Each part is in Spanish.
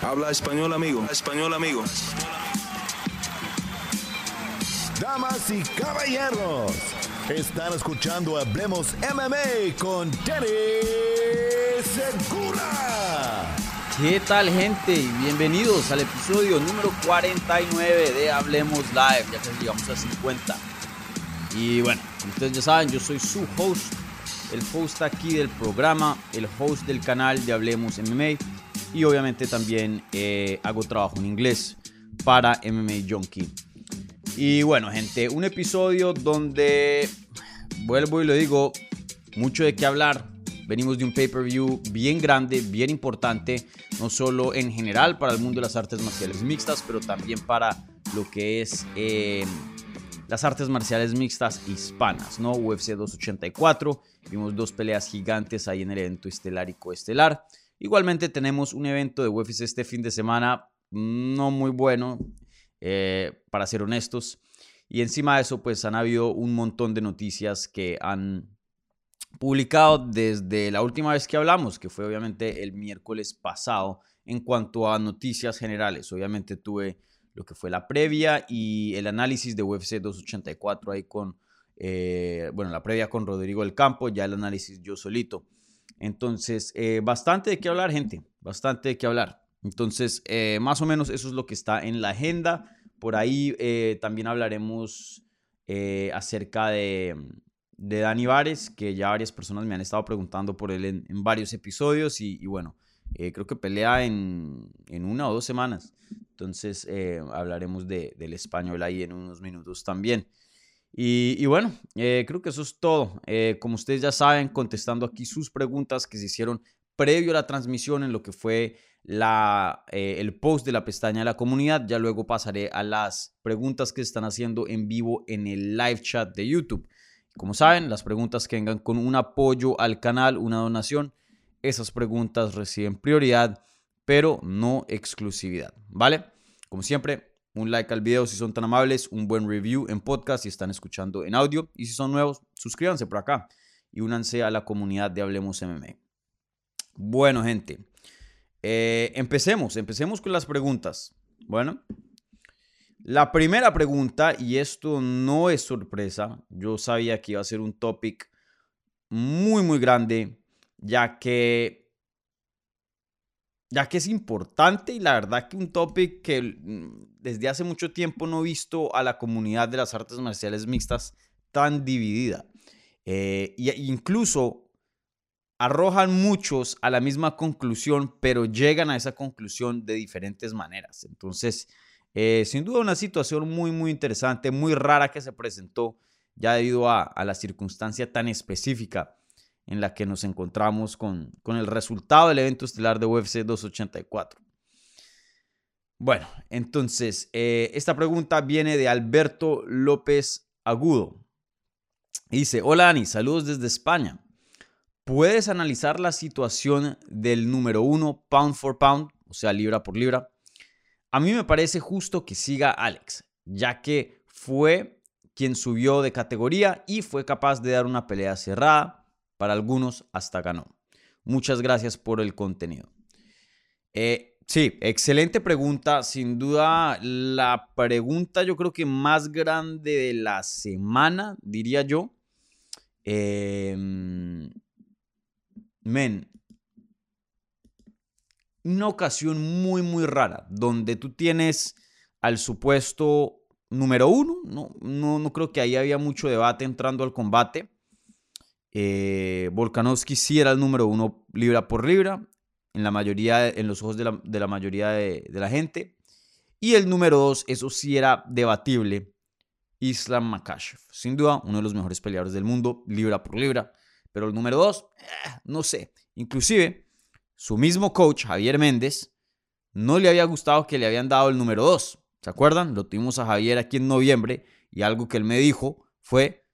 Habla español, amigo. Español, amigo. Damas y caballeros, están escuchando Hablemos MMA con Danny Segura. ¿Qué tal gente? Bienvenidos al episodio número 49 de Hablemos Live, ya que llegamos a 50. Y bueno, ustedes ya saben, yo soy su host, el host aquí del programa, el host del canal de Hablemos MMA y obviamente también eh, hago trabajo en inglés para MMA Junkie. Y bueno, gente, un episodio donde vuelvo y lo digo, mucho de qué hablar. Venimos de un pay-per-view bien grande, bien importante, no solo en general para el mundo de las artes marciales mixtas, pero también para lo que es eh, las artes marciales mixtas hispanas, ¿no? UFC 284, vimos dos peleas gigantes ahí en el evento estelar y coestelar. Igualmente tenemos un evento de UFC este fin de semana no muy bueno, eh, para ser honestos. Y encima de eso, pues han habido un montón de noticias que han publicado desde la última vez que hablamos, que fue obviamente el miércoles pasado, en cuanto a noticias generales. Obviamente tuve lo que fue la previa y el análisis de UFC 284 ahí con, eh, bueno, la previa con Rodrigo del Campo, ya el análisis yo solito. Entonces, eh, bastante de qué hablar, gente, bastante de qué hablar. Entonces, eh, más o menos eso es lo que está en la agenda. Por ahí eh, también hablaremos acerca de, de, Dani Vares, que ya varias personas me han estado preguntando por él en, varios episodios y, bueno, creo que pelea en, en, una o dos semanas. Entonces, hablaremos de, del español ahí en unos minutos también. Y, bueno, eh, creo que eso es todo. Eh, como ustedes ya saben, contestando aquí sus preguntas que se hicieron previo a la transmisión en lo que fue la, eh, el post de la pestaña de la comunidad. Ya luego pasaré a las preguntas que están haciendo en vivo en el live chat de YouTube. Como saben, las preguntas que vengan con un apoyo al canal, una donación, esas preguntas reciben prioridad, pero no exclusividad. ¿Vale? Como siempre, un like al video si son tan amables, un buen review en podcast si están escuchando en audio y si son nuevos, suscríbanse por acá y únanse a la comunidad de Hablemos MMA. Bueno, gente, eh, empecemos, empecemos con las preguntas. Bueno, la primera pregunta, y esto no es sorpresa, yo sabía que iba a ser un topic muy, muy grande, ya que ya que es importante y la verdad que un topic que mm, desde hace mucho tiempo no he visto a la comunidad de las artes marciales mixtas tan dividida. Y incluso arrojan muchos a la misma conclusión, pero llegan a esa conclusión de diferentes maneras. Entonces, eh, sin duda una situación muy, muy interesante, muy rara que se presentó ya debido a, a la circunstancia tan específica en la que nos encontramos con, el resultado del evento estelar de UFC 284. Bueno, entonces, eh, esta pregunta viene de Alberto López Agudo. Dice, hola Ani, saludos desde España. ¿Puedes analizar la situación del número uno, pound for pound, o sea, libra por libra? A mí me parece justo que siga Alex, ya que fue quien subió de categoría y fue capaz de dar una pelea cerrada, para algunos hasta ganó. Muchas gracias por el contenido. Eh, sí, excelente pregunta. Sin duda, la pregunta yo creo que más grande de la semana, diría yo. Em, men, una ocasión muy, muy rara, donde tú tienes al supuesto número uno. No, no, no creo que ahí había mucho debate entrando al combate. Eh, Volkanovski sí era el número uno libra por libra, en, la mayoría, en los ojos de la, mayoría de, la gente. Y el número dos, eso sí era debatible, Islam Makashev. Sin duda, uno de los mejores peleadores del mundo, libra por libra. Pero el número dos, eh, no sé. Inclusive, su mismo coach, Javier Méndez, no le había gustado que le habían dado el número dos. ¿Se acuerdan? Lo tuvimos a Javier aquí en noviembre y algo que él me dijo fue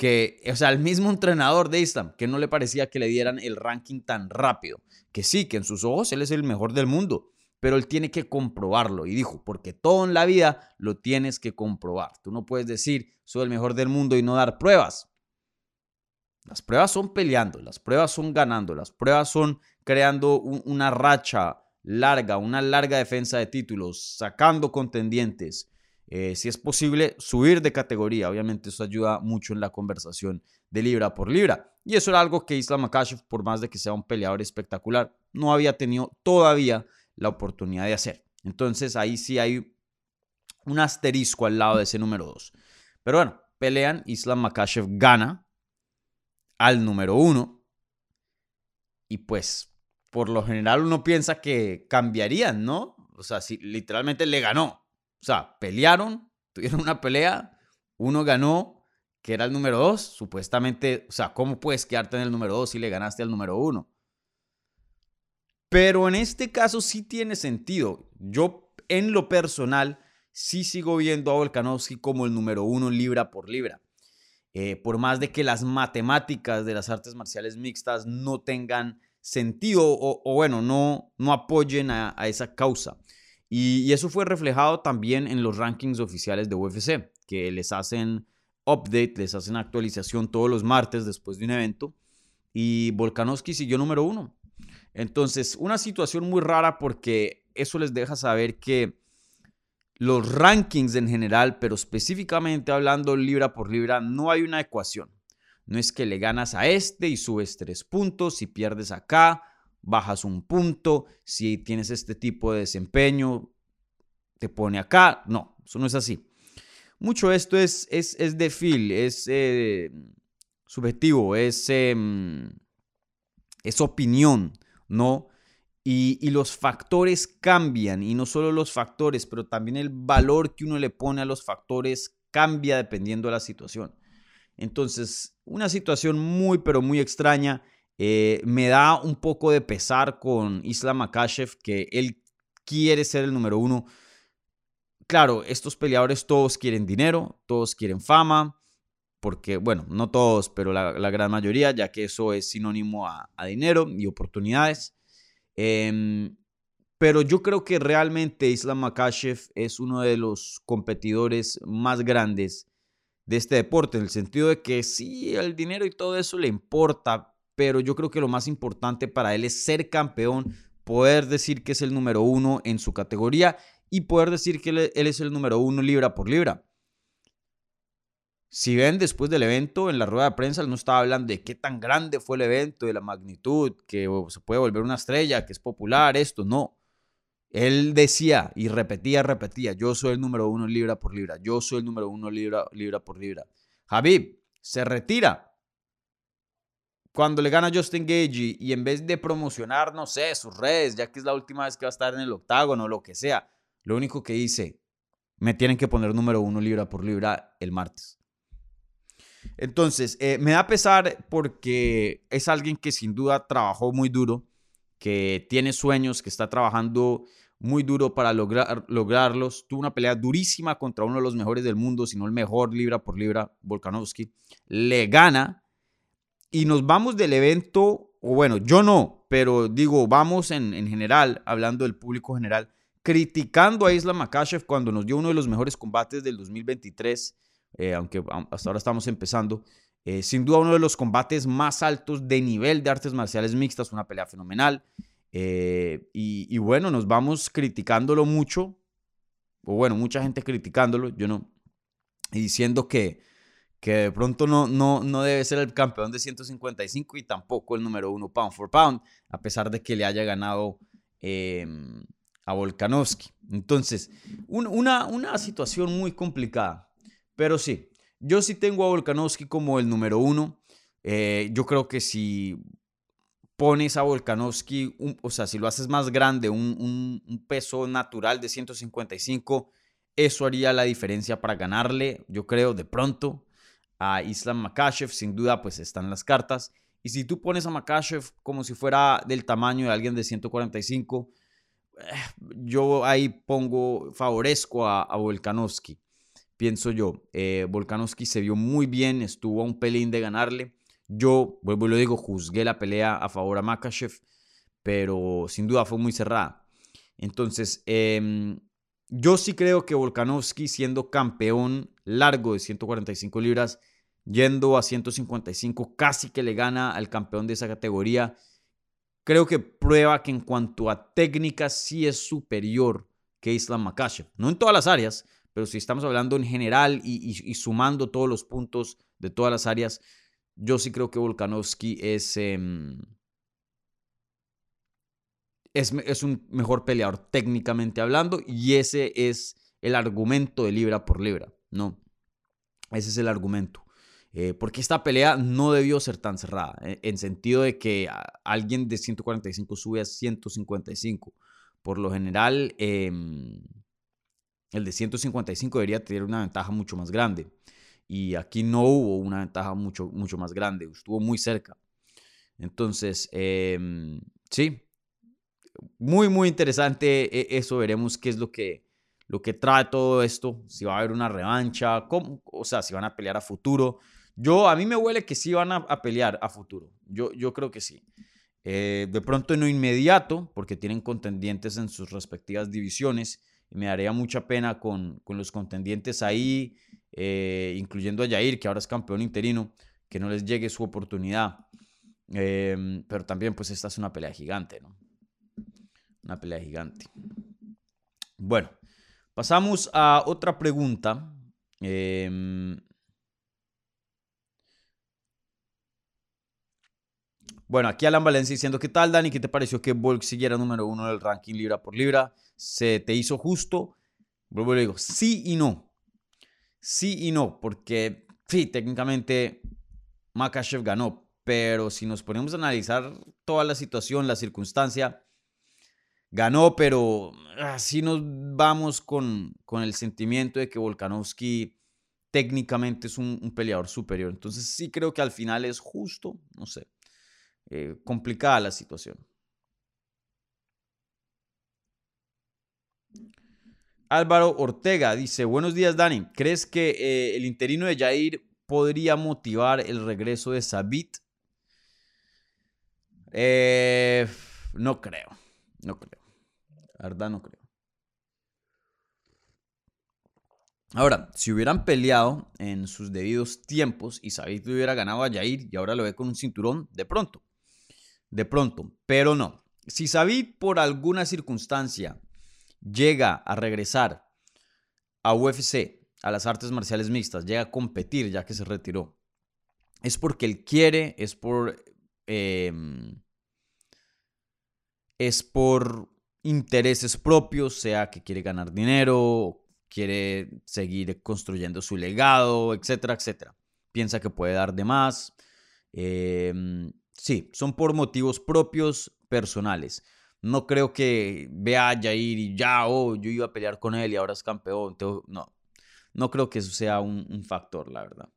que, o sea, el mismo entrenador de Islam, que no le parecía que le dieran el ranking tan rápido, que sí, que en sus ojos él es el mejor del mundo, pero él tiene que comprobarlo. Y dijo, porque todo en la vida lo tienes que comprobar. Tú no puedes decir, soy el mejor del mundo y no dar pruebas. Las pruebas son peleando, las pruebas son ganando, las pruebas son creando una racha larga, una larga defensa de títulos, sacando contendientes, eh, si es posible, subir de categoría. Obviamente eso ayuda mucho en la conversación de libra por libra. Y eso era algo que Islam Makhachev, por más de que sea un peleador espectacular, no había tenido todavía la oportunidad de hacer. Entonces ahí sí hay un asterisco al lado de ese número 2. Pero bueno, pelean, Islam Makhachev gana al número 1. Y pues, por lo general uno piensa que cambiarían, ¿no? O sea, si literalmente le ganó. O sea, pelearon, tuvieron una pelea, uno ganó, que era el número 2, supuestamente, o sea, ¿cómo puedes quedarte en el número 2 si le ganaste al número 1? Pero en este caso sí tiene sentido. Yo, en lo personal, sí sigo viendo a Volkanovski como el número uno libra por libra. Eh, por más de que las matemáticas de las artes marciales mixtas no tengan sentido o, bueno, no, no apoyen a, esa causa. Y, eso fue reflejado también en los rankings oficiales de UFC, que les hacen update, les hacen actualización todos los martes después de un evento. Y Volkanovski siguió número uno. Entonces, una situación muy rara porque eso les deja saber que los rankings en general, pero específicamente hablando libra por libra, no hay una ecuación. No es que le ganas a este y subes tres puntos, si pierdes acá, bajas un punto, si tienes este tipo de desempeño, te pone acá. No, eso no es así. Mucho esto es, es, es de feel, es eh, subjetivo, es, em, es opinión. ¿no? Y, los factores cambian, y no solo los factores, pero también el valor que uno le pone a los factores cambia dependiendo de la situación. Entonces, una situación muy, pero muy extraña. Eh, me da un poco de pesar con Islam Makashev, que él quiere ser el número uno. Claro, estos peleadores todos quieren dinero, todos quieren fama, porque, bueno, no todos, pero la, gran mayoría, ya que eso es sinónimo a, dinero y oportunidades. Em, pero yo creo que realmente Islam Makashev es uno de los competidores más grandes de este deporte, en el sentido de que sí, el dinero y todo eso le importa, pero yo creo que lo más importante para él es ser campeón, poder decir que es el número uno en su categoría y poder decir que él es el número uno libra por libra. Si ven después del evento, en la rueda de prensa, él no estaba hablando de qué tan grande fue el evento, de la magnitud, que se puede volver una estrella, que es popular, esto, no. Él decía y repetía, repetía, yo soy el número uno libra por libra, yo soy el número uno libra, libra por libra. Habib se retira cuando le gana Justin Gage y en vez de promocionar, no sé, sus redes, ya que es la última vez que va a estar en el octágono o lo que sea, lo único que dice, me tienen que poner número uno libra por libra el martes. Entonces, eh, me da pesar porque es alguien que sin duda trabajó muy duro, que tiene sueños, que está trabajando muy duro para lograr, lograrlos. Tuvo una pelea durísima contra uno de los mejores del mundo, si no el mejor libra por libra, Volkanovski. Le gana y nos vamos del evento, o bueno, yo no, pero digo, vamos en, en general, hablando del público general, criticando a Isla Makashev cuando nos dio uno de los mejores combates del 2023 eh, aunque hasta ahora estamos empezando. Eh, sin duda uno de los combates más altos de nivel de artes marciales mixtas, una pelea fenomenal. Eh, y, bueno, nos vamos criticándolo mucho, o bueno, mucha gente criticándolo, yo no, y diciendo que, que de pronto no, no, no debe ser el campeón de 155 y tampoco el número uno pound for pound, a pesar de que le haya ganado em, a Volkanovski. Entonces, una, una situación muy complicada. Pero sí, yo sí tengo a Volkanovski como el número uno. Eh, yo creo que si pones a Volkanovski, o sea, si lo haces más grande, un, peso natural de 155, eso haría la diferencia para ganarle, yo creo, de pronto a Islam Makashev. Sin duda, pues están las cartas. Y si tú pones a Makashev como si fuera del tamaño de alguien de 145, eh, yo ahí pongo, favorezco a, a Volkanovski pienso yo. Eh, Volkanovski se vio muy bien, estuvo a un pelín de ganarle. Yo, vuelvo y lo digo, juzgué la pelea a favor a Makachev, pero sin duda fue muy cerrada. Entonces, em, yo sí creo que Volkanovski, siendo campeón largo de 145 libras, yendo a 155, casi que le gana al campeón de esa categoría. creo que prueba que en cuanto a técnica sí es superior que Islam Makashev. No en todas las áreas, pero si estamos hablando en general y, sumando todos los puntos de todas las áreas, yo sí creo que Volkanovski es, em, es, es, un mejor peleador técnicamente hablando y ese es el argumento de libra por libra, ¿no? Ese es el argumento. Eh, porque esta pelea no debió ser tan cerrada, eh, en sentido de que alguien de 145 sube a 155. Por lo general, em, el de 155 debería tener una ventaja mucho más grande. Y aquí no hubo una ventaja mucho, mucho más grande, estuvo muy cerca. Entonces, em, sí, muy, muy interesante e, eso. Veremos qué es lo que, lo que trae todo esto. Si va a haber una revancha, cómo, o sea, si van a pelear a futuro. Yo, a mí me huele que sí van a, pelear a futuro. Yo, yo creo que sí. Eh, de pronto no inmediato, porque tienen contendientes en sus respectivas divisiones. Y me daría mucha pena con, con los contendientes ahí, eh, incluyendo a Jair, que ahora es campeón interino, que no les llegue su oportunidad. Em, pero también, pues, esta es una pelea gigante, ¿no? Una pelea gigante. Bueno, pasamos a otra pregunta. Eh, Bueno, aquí Alan Valencia diciendo, ¿qué tal, Dani? ¿Qué te pareció que Volk siguiera número uno del ranking libra por libra? ¿Se te hizo justo? Vuelvo y digo, sí y no. Sí y no, porque sí, técnicamente Makachev ganó, pero si nos ponemos a analizar toda la situación, la circunstancia, ganó, pero así nos vamos con, con el sentimiento de que Volkanovski técnicamente es un peleador superior. Entonces sí creo que al final es justo, no sé. Eh, complicada la situación. Álvaro Ortega dice, buenos días Dani, ¿crees que eh, el interino de Jair podría motivar el regreso de Sabit? Eh, no creo, no creo. La verdad no creo. Ahora, si hubieran peleado en sus debidos tiempos y Sabit hubiera ganado a Jair y ahora lo ve con un cinturón, de pronto de pronto, pero no. Si Sabit por alguna circunstancia llega a regresar a UFC, a las artes marciales mixtas, llega a competir ya que se retiró, es porque él quiere, es por... Em, es por intereses propios, sea que quiere ganar dinero, quiere seguir construyendo su legado, etcétera, etcétera. Piensa que puede dar de más. Eh, Sí, son por motivos propios, personales. No creo que vea a Jair y ya, oh, yo iba a pelear con él y ahora es campeón. No, no creo que eso sea un, factor, la verdad.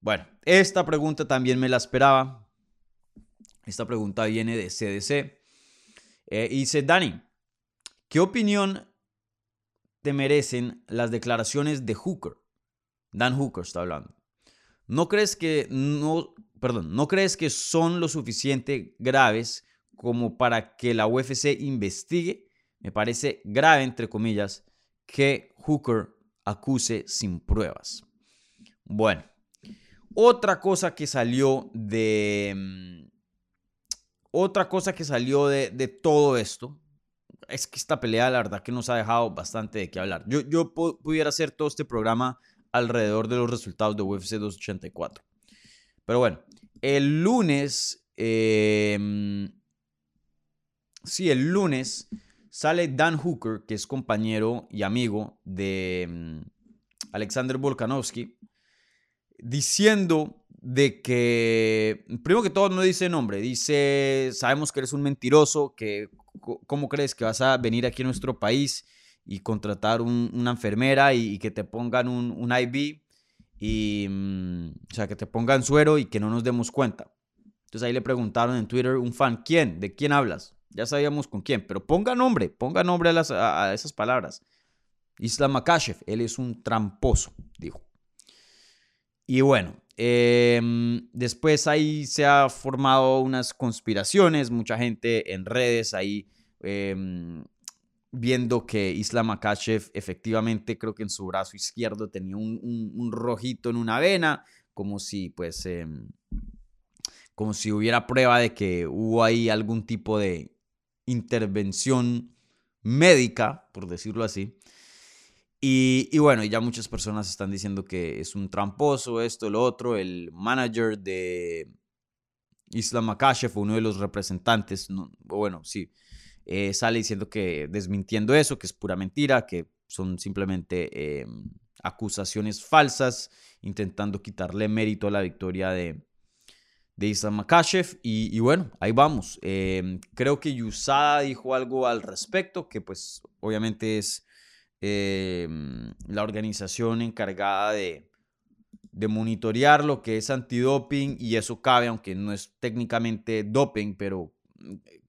Bueno, esta pregunta también me la esperaba. Esta pregunta viene de CDC. Eh, y dice, Dani, ¿qué opinión te merecen las declaraciones de Hooker? Dan Hooker está hablando. ¿No crees que no, perdón, no crees que son lo suficiente graves como para que la UFC investigue? Me parece grave entre comillas que Hooker acuse sin pruebas. Bueno, otra cosa que salió de mm, otra cosa que salió de, todo esto es que esta pelea, la verdad, que nos ha dejado bastante de qué hablar. Yo, yo pudiera hacer todo este programa alrededor de los resultados de UFC 284. Pero bueno, el lunes, em, sí, el lunes sale Dan Hooker, que es compañero y amigo de em, Alexander Volkanovski, diciendo de que, primero que todo, no dice nombre, dice, sabemos que eres un mentiroso, que cómo crees que vas a venir aquí a nuestro país y contratar una enfermera y, que te pongan un, IV y, mm, o sea, que te pongan suero y que no nos demos cuenta. Entonces ahí le preguntaron en Twitter un fan, ¿quién? ¿De quién hablas? Ya sabíamos con quién, pero ponga nombre, ponga nombre a, esas palabras. Islam Makashev, él es un tramposo, dijo. Y bueno, em, después ahí se ha formado unas conspiraciones, mucha gente en redes ahí em, viendo que Islam Akachev efectivamente creo que en su brazo izquierdo tenía un, rojito en una vena, como si pues em, como si hubiera prueba de que hubo ahí algún tipo de intervención médica, por decirlo así. Y, y, bueno, ya muchas personas están diciendo que es un tramposo, esto, lo otro. El manager de Islam Makashev, uno de los representantes, bueno, sí, eh, sale diciendo que desmintiendo eso, que es pura mentira, que son simplemente em, acusaciones falsas, intentando quitarle mérito a la victoria de, de Islam Makashev. Y, bueno, ahí vamos. Em, creo que Yusada dijo algo al respecto, que pues obviamente es em, la organización encargada de, de monitorear lo que es antidoping y eso cabe, aunque no es técnicamente doping, pero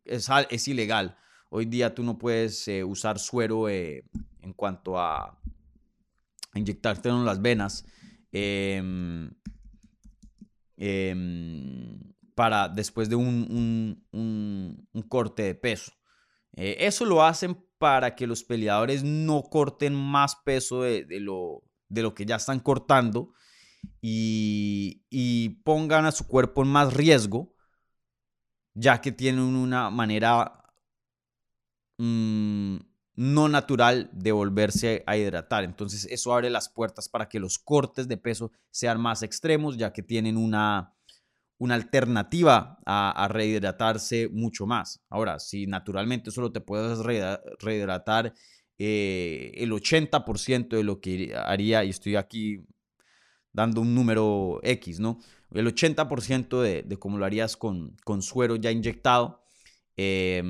es, es ilegal. Hoy día tú no puedes eh, usar suero eh, en cuanto a inyectarte en las venas. Em, Em, para después de un, corte de peso. Eh, eso lo hacen para que los peleadores no corten más peso de, lo, de lo, que ya están cortando y, pongan a su cuerpo en más riesgo, ya que tienen una manera mm, no natural de volverse a hidratar. Entonces eso abre las puertas para que los cortes de peso sean más extremos, ya que tienen una, una alternativa a, rehidratarse mucho más. Ahora, si naturalmente solo te puedes rehidratar eh, el 80% de lo que haría, y estoy aquí dando un número X, ¿no? El 80% de, de como lo harías con, suero ya inyectado, eh,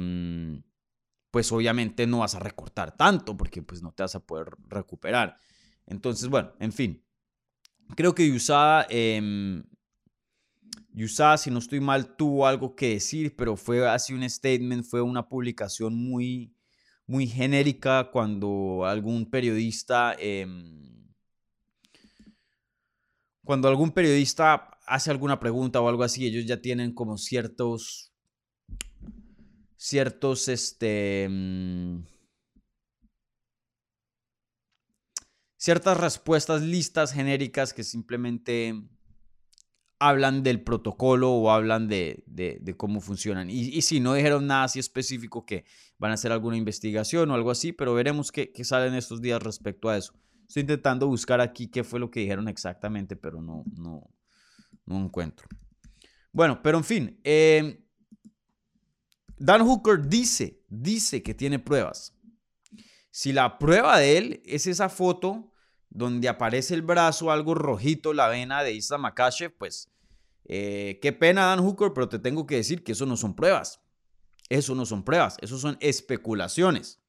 pues obviamente no vas a recortar tanto porque pues no te vas a poder recuperar. Entonces, bueno, en fin. Creo que Yusada, eh, si no estoy mal, tuvo algo que decir, pero fue así un statement, fue una publicación muy, muy genérica cuando algún periodista... Em, cuando algún periodista hace alguna pregunta o algo así, ellos ya tienen como ciertos ciertos, este, mm, ciertas respuestas listas genéricas que simplemente hablan del protocolo o hablan de, cómo funcionan. Y, si no dijeron nada así específico que van a hacer alguna investigación o algo así, pero veremos qué, qué sale en estos días respecto a eso. Estoy intentando buscar aquí qué fue lo que dijeron exactamente, pero no, no, no encuentro. Bueno, pero en fin, eh, Dan Hooker dice, dice que tiene pruebas. Si la prueba de él es esa foto donde aparece el brazo, algo rojito, la vena de Isla Makashev, pues eh, qué pena Dan Hooker, pero te tengo que decir que eso no son pruebas. Eso no son pruebas, eso son especulaciones.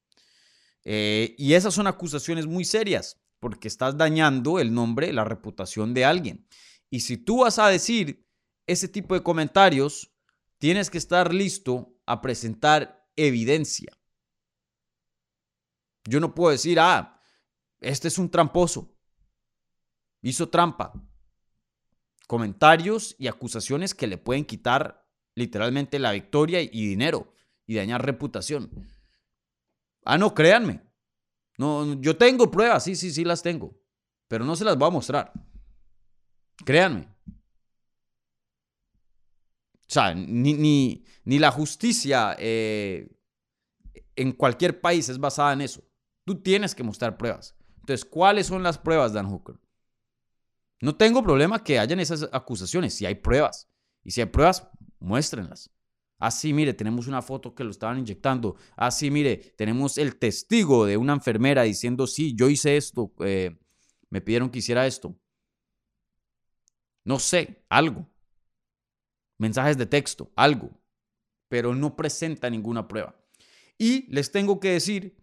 Eh, y esas son acusaciones muy serias, porque estás dañando el nombre, la reputación de alguien. Y si tú vas a decir ese tipo de comentarios, tienes que estar listo a presentar evidencia. Yo no puedo decir, ah, este es un tramposo, hizo trampa. Comentarios y acusaciones que le pueden quitar literalmente la victoria y dinero y dañar reputación. Ah, no, créanme. No, yo tengo pruebas, sí, sí, sí las tengo, pero no se las voy a mostrar. Créanme. O sea, ni, ni, la justicia eh, en cualquier país es basada en eso. Tú tienes que mostrar pruebas. Entonces, ¿cuáles son las pruebas, Dan Hooker? No tengo problema que hayan esas acusaciones, si hay pruebas. Y si hay pruebas, muéstrenlas. Así, ah, mire, tenemos una foto que lo estaban inyectando. Así, ah, mire, tenemos el testigo de una enfermera diciendo, sí, yo hice esto, eh, me pidieron que hiciera esto. No sé, algo mensajes de texto, algo, pero no presenta ninguna prueba. Y les tengo que decir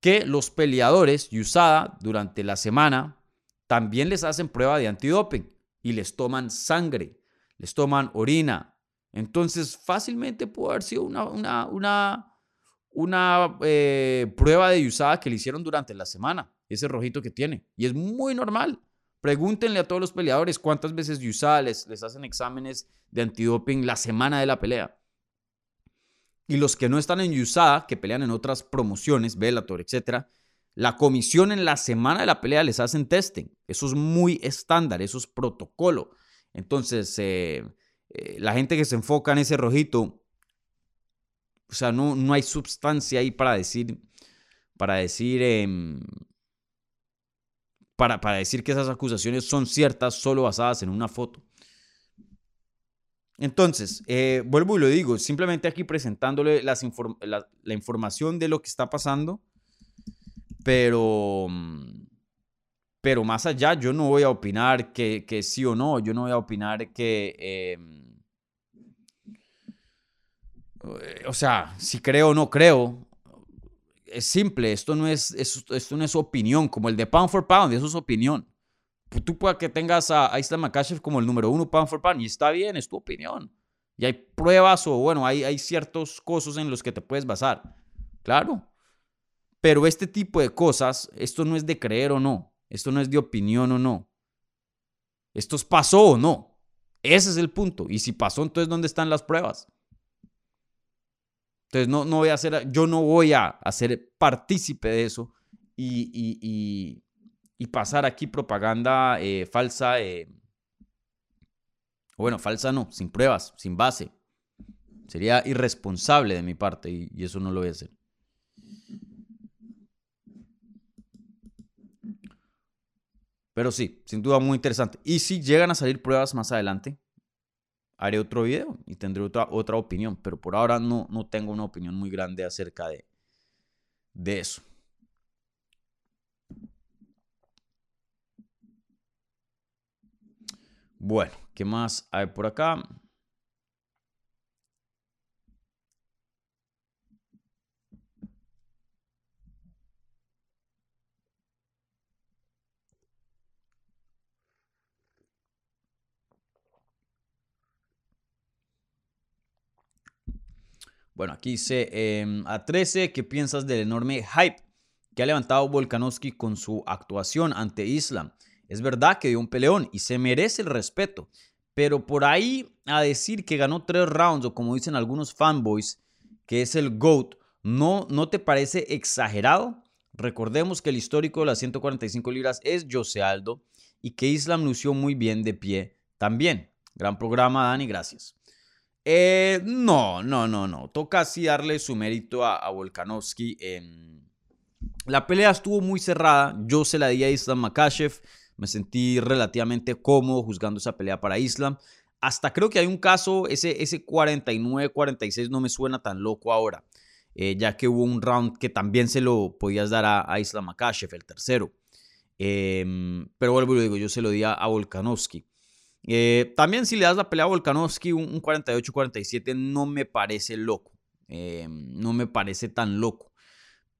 que los peleadores USADA durante la semana también les hacen prueba de antidoping y les toman sangre, les toman orina. Entonces fácilmente puede haber sido una, una, una, una eh, prueba de USADA que le hicieron durante la semana, ese rojito que tiene. Y es muy normal. Pregúntenle a todos los peleadores cuántas veces USADA les, les hacen exámenes de antidoping la semana de la pelea. Y los que no están en USADA, que pelean en otras promociones, Bellator, etc., La comisión en la semana de la pelea les hacen testing. Eso es muy estándar, eso es protocolo. Entonces, eh, eh, la gente que se enfoca en ese rojito, o sea, no, no hay sustancia ahí para decir, para decir, em, para, para decir que esas acusaciones son ciertas solo basadas en una foto. Entonces, eh, vuelvo y lo digo, simplemente aquí presentándole la, la, información de lo que está pasando, pero, pero más allá yo no voy a opinar que, que sí o no, yo no voy a opinar que, em, o sea, si creo o no creo, es simple, esto no es, esto no es opinión, como el de Pound for Pound, eso es opinión. Pues tú puedes que tengas a, Islam Makashev como el número uno pound for pound y está bien, es tu opinión. Y hay pruebas o bueno, hay, hay ciertos cosas en los que te puedes basar. Claro. Pero este tipo de cosas, esto no es de creer o no. Esto no es de opinión o no. Esto pasó o no. Ese es el punto. Y si pasó, entonces ¿dónde están las pruebas? Entonces no, no voy a hacer, yo no voy a hacer partícipe de eso y pasar aquí propaganda eh, falsa, eh, bueno, falsa no, sin pruebas, sin base. Sería irresponsable de mi parte y, y eso no lo voy a hacer. Pero sí, sin duda muy interesante. Y si llegan a salir pruebas más adelante, haré otro video y tendré otra, otra opinión. Pero por ahora no, no tengo una opinión muy grande acerca de, de eso. Bueno, ¿qué más hay por acá? Bueno, aquí dice em, a 13, ¿qué piensas del enorme hype que ha levantado Volkanovski con su actuación ante Islam? Es verdad que dio un peleón y se merece el respeto, pero por ahí a decir que ganó tres rounds o como dicen algunos fanboys, que es el GOAT, ¿no, ¿no te parece exagerado? Recordemos que el histórico de las 145 libras es Jose Aldo y que Islam lució muy bien de pie también. Gran programa, Dani, gracias. Eh, no, no, no, no. Toca así darle su mérito a, a Volkanovski. la pelea estuvo muy cerrada. Yo se la di a Islam Makashev. Me sentí relativamente cómodo juzgando esa pelea para Islam. Hasta creo que hay un caso, ese, ese 49-46 no me suena tan loco ahora, eh, ya que hubo un round que también se lo podías dar a, Islam Makashev, el tercero. Em, pero vuelvo y lo digo, yo se lo di a, Volkanovski. Eh, también si le das la pelea a Volkanovski, un, 48-47 no me parece loco. Em, no me parece tan loco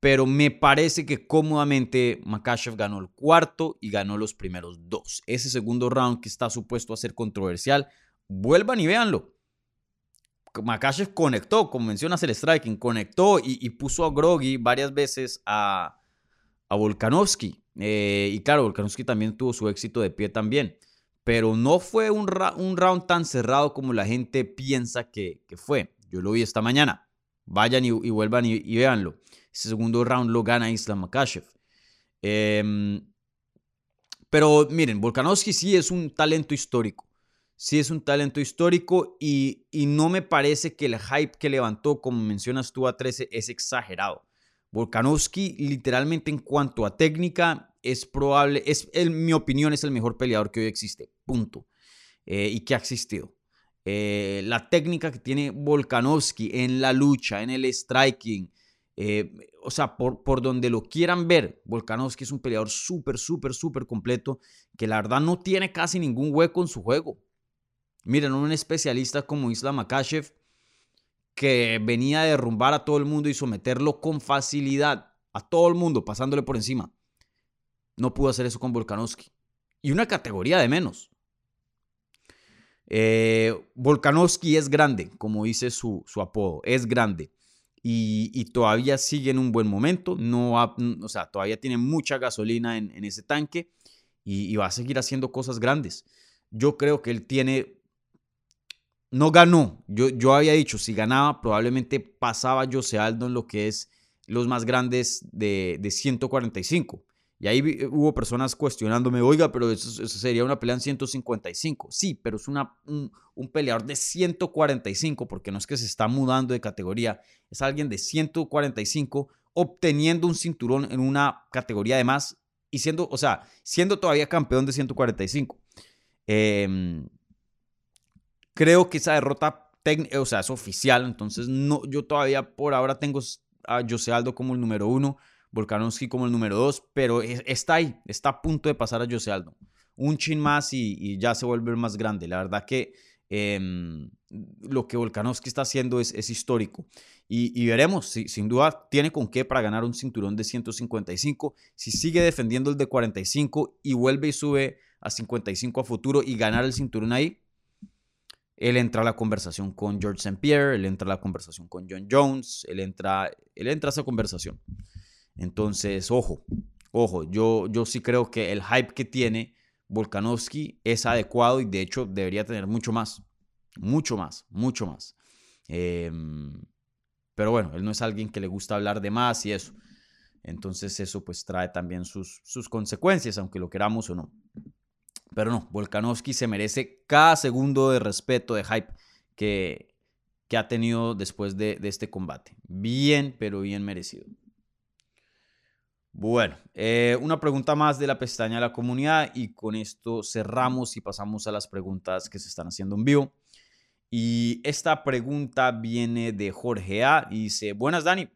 pero me parece que cómodamente Makachev ganó el cuarto y ganó los primeros dos. Ese segundo round que está supuesto a ser controversial, vuelvan y véanlo. Makachev conectó, como mencionas el striking, conectó y, puso a Groggy varias veces a, a Volkanovski. Eh, y claro, Volkanovski también tuvo su éxito de pie también. Pero no fue un round tan cerrado como la gente piensa que, fue. Yo lo vi esta mañana. Vayan y, vuelvan y, y véanlo. Ese segundo round lo gana Islam Makashev. Em, pero miren, Volkanovski sí es un talento histórico. Sí es un talento histórico y, no me parece que el hype que levantó, como mencionas tú, a 13 es exagerado. Volkanovski literalmente en cuanto a técnica es probable, es en mi opinión es el mejor peleador que hoy existe, punto. Eh, y que ha existido. Eh, la técnica que tiene Volkanovski en la lucha, en el striking, eh, o sea, por, por donde lo quieran ver, Volkanovski es un peleador súper, súper, súper completo, que la verdad no tiene casi ningún hueco en su juego. Miren, un especialista como Islam Makashev, que venía a derrumbar a todo el mundo y someterlo con facilidad, a todo el mundo, pasándole por encima. No pudo hacer eso con Volkanovski. Y una categoría de menos. Eh, Volkanovski es grande, como dice su, su apodo, es grande y, todavía sigue en un buen momento, no o sea, todavía tiene mucha gasolina en, ese tanque y, va a seguir haciendo cosas grandes. Yo creo que él tiene, no ganó, yo, yo había dicho, si ganaba probablemente pasaba Jose Aldo en lo que es los más grandes de, de 145. Y ahí hubo personas cuestionándome, oiga, pero eso, sería una pelea en 155. Sí, pero es una, un, peleador de 145, porque no es que se está mudando de categoría, es alguien de 145 obteniendo un cinturón en una categoría de más y siendo, o sea, siendo todavía campeón de 145. Em, creo que esa derrota, o sea, es oficial, entonces no, yo todavía por ahora tengo a José Aldo como el número uno, Volkanovski como el número dos, pero está ahí, está a punto de pasar a José Aldo. Un chin más y, ya se vuelve más grande. La verdad que em, lo que Volkanovski está haciendo es, es histórico. Y, veremos, si, sin duda tiene con qué para ganar un cinturón de 155. Si sigue defendiendo el de 45 y vuelve y sube a 55 a futuro y ganar el cinturón ahí, él entra a la conversación con George St. Pierre, él entra a la conversación con John Jones, él entra, él entra a esa conversación. Entonces, ojo, ojo, yo, yo sí creo que el hype que tiene Volkanovski es adecuado y de hecho debería tener mucho más, mucho más, mucho más. Eh, pero bueno, él no es alguien que le gusta hablar de más y eso. Entonces eso pues trae también sus, sus consecuencias, aunque lo queramos o no. Pero no, Volkanovski se merece cada segundo de respeto, de hype que, que ha tenido después de, este combate. Bien, pero bien merecido. Bueno, eh, una pregunta más de la pestaña de la comunidad y con esto cerramos y pasamos a las preguntas que se están haciendo en vivo. Y esta pregunta viene de Jorge A. Y dice, buenas Dani,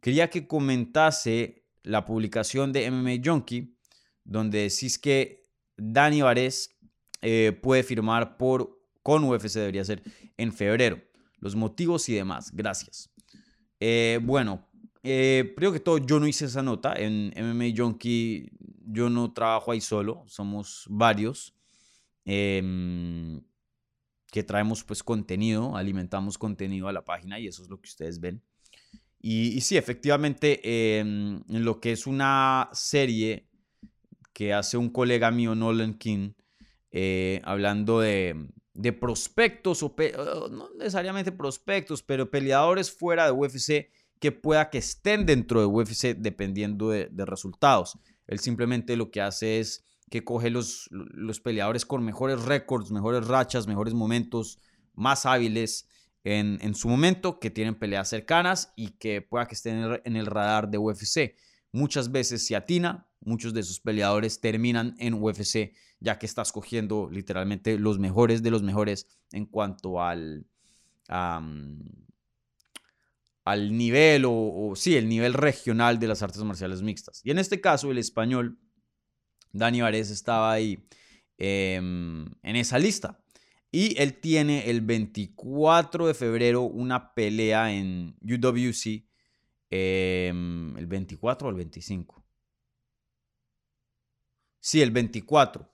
quería que comentase la publicación de MMA Junkie, donde decís que Dani Vares eh, puede firmar por, con UFC, debería ser, en febrero. Los motivos y demás. Gracias. Eh, bueno, eh, que todo, yo no hice esa nota. En MMA Junkie yo no trabajo ahí solo, somos varios. Eh, que traemos pues contenido, alimentamos contenido a la página y eso es lo que ustedes ven. Y, sí, efectivamente, em, en lo que es una serie que hace un colega mío, Nolan King, eh, hablando de, de prospectos, o no necesariamente prospectos, pero peleadores fuera de UFC que pueda que estén dentro de UFC dependiendo de, resultados. Él simplemente lo que hace es que coge los, los peleadores con mejores récords, mejores rachas, mejores momentos, más hábiles en, en, su momento, que tienen peleas cercanas y que pueda que estén en el, radar de UFC. Muchas veces si atina, muchos de esos peleadores terminan en UFC, ya que estás cogiendo literalmente los mejores de los mejores en cuanto al, al nivel o, sí, el nivel regional de las artes marciales mixtas. Y en este caso, el español Dani Vares estaba ahí em, en esa lista. Y él tiene el 24 de febrero una pelea en UWC. Em, el 24 o el 25. Sí, el 24.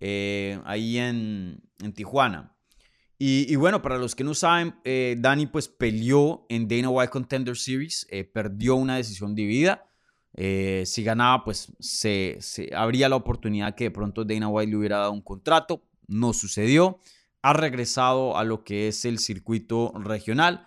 Eh, ahí en, Tijuana. Y, bueno, para los que no saben, eh, Dani pues peleó en Dana White Contender Series, eh, perdió una decisión dividida. Eh, si ganaba, pues se, habría la oportunidad que de pronto Dana White le hubiera dado un contrato. No sucedió. Ha regresado a lo que es el circuito regional.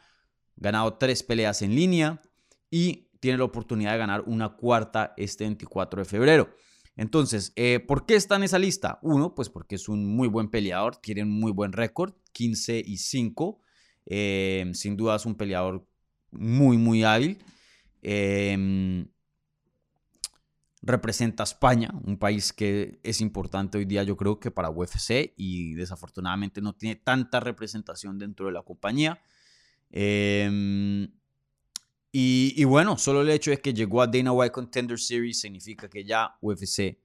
Ganado tres peleas en línea y tiene la oportunidad de ganar una cuarta este 24 de febrero. Entonces, eh, ¿por qué está en esa lista? Uno, pues porque es un muy buen peleador, tiene un muy buen récord, 15 y 5. Eh, sin duda es un peleador muy, muy hábil. Eh, representa a España, un país que es importante hoy día yo creo que para UFC y desafortunadamente no tiene tanta representación dentro de la compañía. Em, y, bueno, solo el hecho de que llegó a Dana White Contender Series significa que ya UFC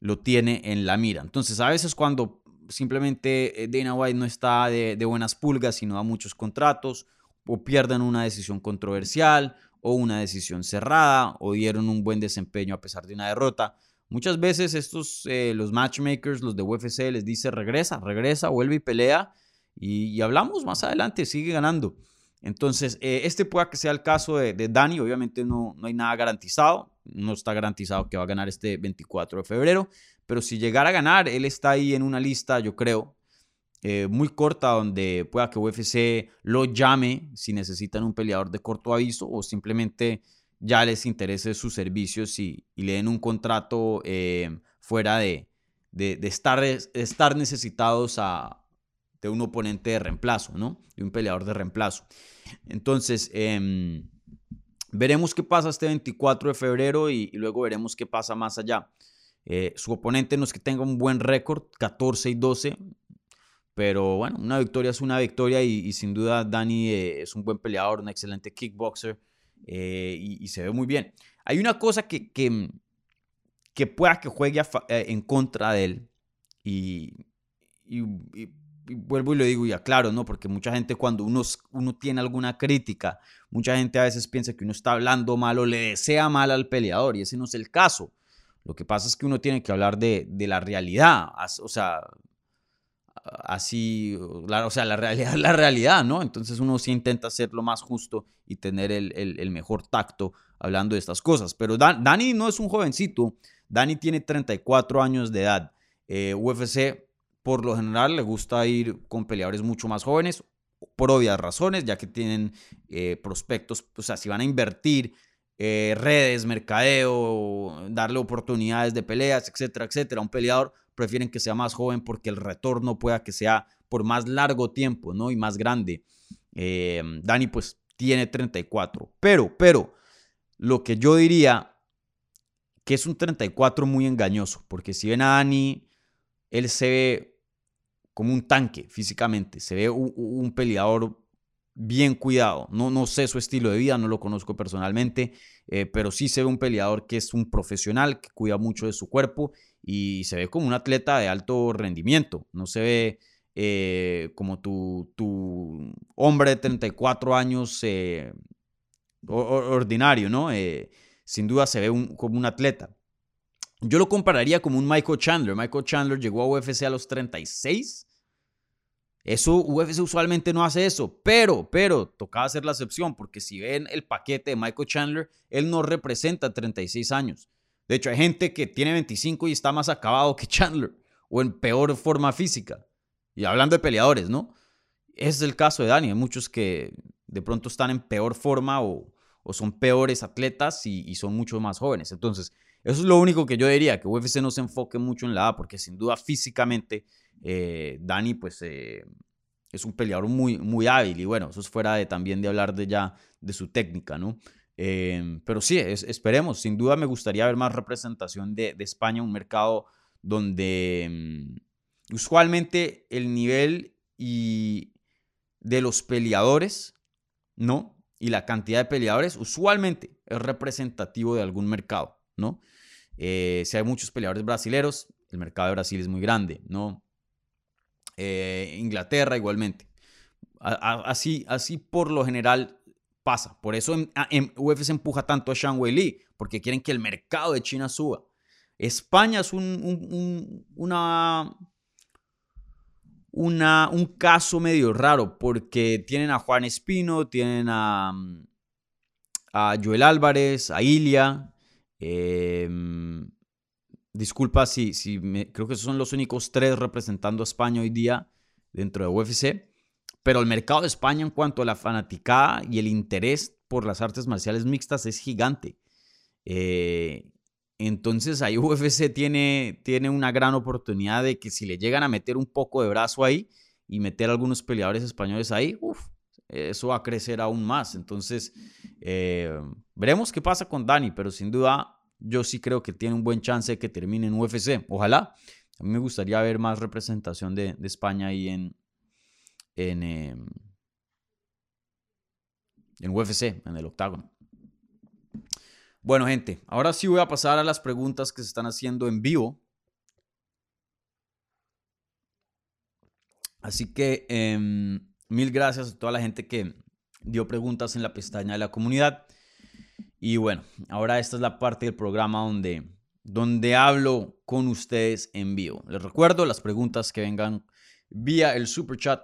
lo tiene en la mira. Entonces a veces cuando simplemente eh, Dana White no está de, buenas pulgas y no da muchos contratos o pierden una decisión controversial o una decisión cerrada o dieron un buen desempeño a pesar de una derrota. Muchas veces estos, eh, los matchmakers, los de UFC, les dice regresa, regresa, vuelve y pelea y, hablamos más adelante, sigue ganando. Entonces, eh, este pueda que sea el caso de, de Dani, obviamente no, no hay nada garantizado, no está garantizado que va a ganar este 24 de febrero, pero si llegara a ganar, él está ahí en una lista, yo creo, eh, muy corta donde pueda que UFC lo llame si necesitan un peleador de corto aviso o simplemente ya les interese sus servicios y, le den un contrato eh, fuera de, de, estar, estar necesitados a, de un oponente de reemplazo, ¿no? De un peleador de reemplazo. Entonces, em, veremos qué pasa este 24 de febrero y luego veremos qué pasa más allá. Eh, su oponente no es que tenga un buen récord, 14 y 12, pero bueno, una victoria es una victoria y, sin duda Dani eh, es un buen peleador, un excelente kickboxer eh, y, se ve muy bien. Hay una cosa que, que, que pueda que juegue en contra de él y vuelvo y lo digo y aclaro, ¿no? Porque mucha gente cuando uno, uno tiene alguna crítica, mucha gente a veces piensa que uno está hablando mal o le desea mal al peleador y ese no es el caso. Lo que pasa es que uno tiene que hablar de, de la realidad, o sea, así, o sea, la realidad es la realidad, ¿no? Entonces uno sí intenta ser lo más justo y tener el, el, el mejor tacto hablando de estas cosas. Pero Dan, Dani no es un jovencito, Dani tiene 34 años de edad. Eh, UFC por lo general le gusta ir con peleadores mucho más jóvenes, por obvias razones, ya que tienen eh, prospectos, o sea, si van a invertir eh, redes, mercadeo, darle oportunidades de peleas, etcétera, etcétera, un peleador, prefieren que sea más joven porque el retorno pueda que sea por más largo tiempo, ¿no? Y más grande. Eh, Dani, pues, tiene 34. Pero, pero, lo que yo diría que es un 34 muy engañoso, porque si ven a Dani, él se ve como un tanque físicamente. Se ve un, peleador bien cuidado. No, no sé su estilo de vida, no lo conozco personalmente, eh, pero sí se ve un peleador que es un profesional, que cuida mucho de su cuerpo y se ve como un atleta de alto rendimiento. No se ve eh, como tu, tu, hombre de 34 años eh, ordinario, ¿no? Sin duda se ve como un atleta. Yo lo compararía como un Michael Chandler. Michael Chandler llegó a UFC a los 36. Eso, UFC usualmente no hace eso, pero, pero, tocaba hacer la excepción, porque si ven el paquete de Michael Chandler, él no representa 36 años. De hecho, hay gente que tiene 25 y está más acabado que Chandler, o en peor forma física. Y hablando de peleadores, ¿no? Es el caso de Dani. Hay muchos que de pronto están en peor forma o, son peores atletas y son mucho más jóvenes. Entonces, eso es lo único que yo diría, que UFC no se enfoque mucho en la A, porque sin duda físicamente eh, Dani pues eh, es un peleador muy, muy hábil y bueno, eso es fuera también de hablar de ya de su técnica, ¿no? Eh, pero sí, es, esperemos, sin duda me gustaría ver más representación de, de España, un mercado donde um, usualmente el nivel y de los peleadores, ¿no? Y la cantidad de peleadores usualmente es representativo de algún mercado, ¿no? Eh, si hay muchos peleadores brasileros, el mercado de Brasil es muy grande, ¿no? Eh, Inglaterra igualmente. Así, así por lo general pasa. Por eso en, en UFC empuja tanto a Shang Wei Li, porque quieren que el mercado de China suba. España es un, un, un, una, una, un caso medio raro, porque tienen a Juan Espino, tienen a, a Joel Álvarez, a Ilia, eh, disculpa si, si me, creo que esos son los únicos tres representando a España hoy día dentro de UFC. Pero el mercado de España en cuanto a la fanaticada y el interés por las artes marciales mixtas es gigante. Eh, entonces ahí UFC tiene, tiene una gran oportunidad de que si le llegan a meter un poco de brazo ahí y meter algunos peleadores españoles ahí, uf, eso va a crecer aún más. Entonces, eh, veremos qué pasa con Dani, pero sin duda yo sí creo que tiene un buen chance de que termine en UFC. Ojalá. A mí me gustaría ver más representación de, de España ahí en, en, eh, en UFC, en el octágono. Bueno, gente, ahora sí voy a pasar a las preguntas que se están haciendo en vivo. Así que eh, mil gracias a toda la gente que dio preguntas en la pestaña de la comunidad. Y bueno, ahora esta es la parte del programa donde, donde hablo con ustedes en vivo. Les recuerdo las preguntas que vengan vía el super chat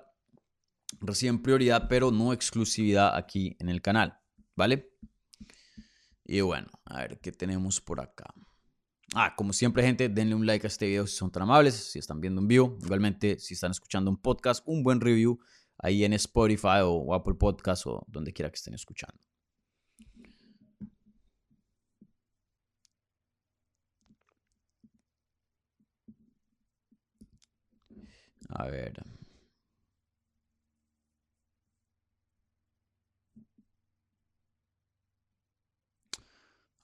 recién prioridad, pero no exclusividad aquí en el canal, ¿vale? Y bueno, a ver qué tenemos por acá. Ah, como siempre, gente, denle un like a este video si son tan amables, si están viendo en vivo. Igualmente, si están escuchando un podcast, un buen review ahí en Spotify o, o Apple Podcast o donde quiera que estén escuchando. A ver.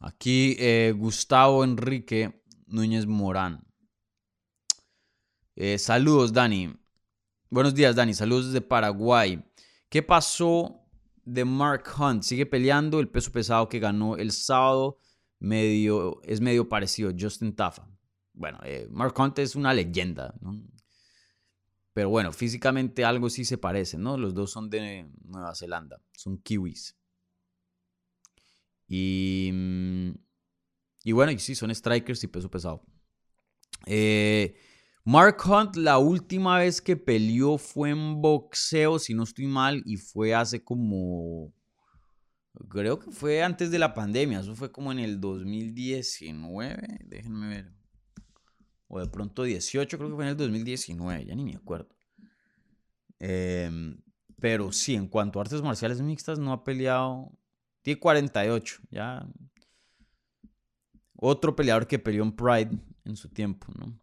Aquí eh, Gustavo Enrique Núñez Morán. Eh, saludos, Dani. Buenos días, Dani. Saludos desde Paraguay. ¿Qué pasó de Mark Hunt? Sigue peleando el peso pesado que ganó el sábado. Es medio parecido. Justin Tafa. Bueno, eh, Mark Hunt es una leyenda. Pero bueno, físicamente algo sí se parece, ¿no? Los dos son de Nueva Zelanda. Son kiwis. Y, mm, y bueno, y sí, son strikers y peso pesado. Eh, Mark Hunt, la última vez que peleó fue en boxeo, si no estoy mal, y fue hace como. Creo que fue antes de la pandemia, eso fue como en el 2019, déjenme ver. O de pronto 18, creo que fue en el 2019, ya ni me acuerdo. Em, pero sí, en cuanto a artes marciales mixtas, no ha peleado tiene 48, ya. Otro peleador que peleó en Pride en su tiempo, ¿no?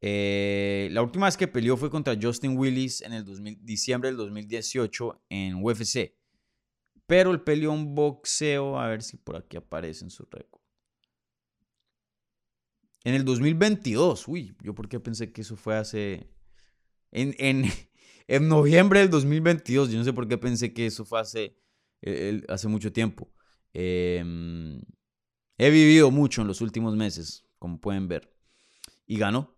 Eh, la última vez que peleó fue contra Justin Willis en el diciembre del 2018 en UFC. Pero el peleó en boxeo, a ver si por aquí aparece en su récord. En el 2022, uy, yo por qué pensé que eso fue hace... En, en, en noviembre del 2022, yo no sé por qué pensé que eso fue hace hace mucho tiempo. Em, he vivido mucho en los últimos meses, como pueden ver. Y ganó.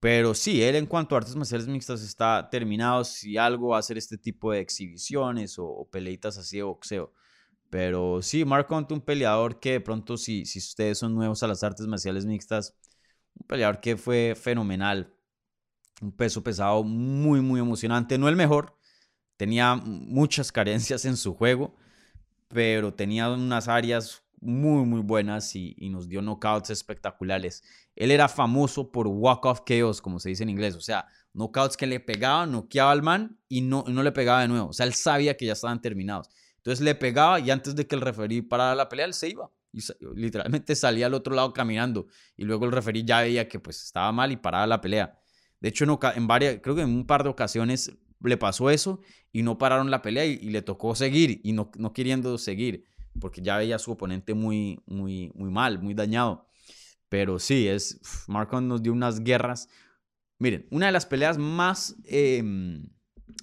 Pero sí, él en cuanto a artes marciales mixtas está terminado. Si algo va a hacer este tipo de exhibiciones o, peleitas así de boxeo. Pero sí, Mark Hunt, un peleador que de pronto, si, si ustedes son nuevos a las artes marciales mixtas, un peleador que fue fenomenal. Un peso pesado muy, muy emocionante. No el mejor, Tenía muchas carencias en su juego, pero tenía unas áreas muy, muy buenas y, nos dio knockouts espectaculares. Él era famoso por walk-off chaos, como se dice en inglés, o sea, knockouts que le pegaban, noqueaba al man y no, no le pegaba de nuevo. O sea, él sabía que ya estaban terminados. Entonces le pegaba y antes de que el referí parara la pelea, él se iba. Y literalmente salía al otro lado caminando. Y luego el referí ya veía que pues estaba mal y paraba la pelea. De hecho, en, varias, creo que en un par de ocasiones le pasó eso y no pararon la pelea y, le tocó seguir y no, no, queriendo seguir porque ya veía a su oponente muy, muy, muy mal, muy dañado. Pero sí, es, Marco nos dio unas guerras. Miren, una de las peleas más, em,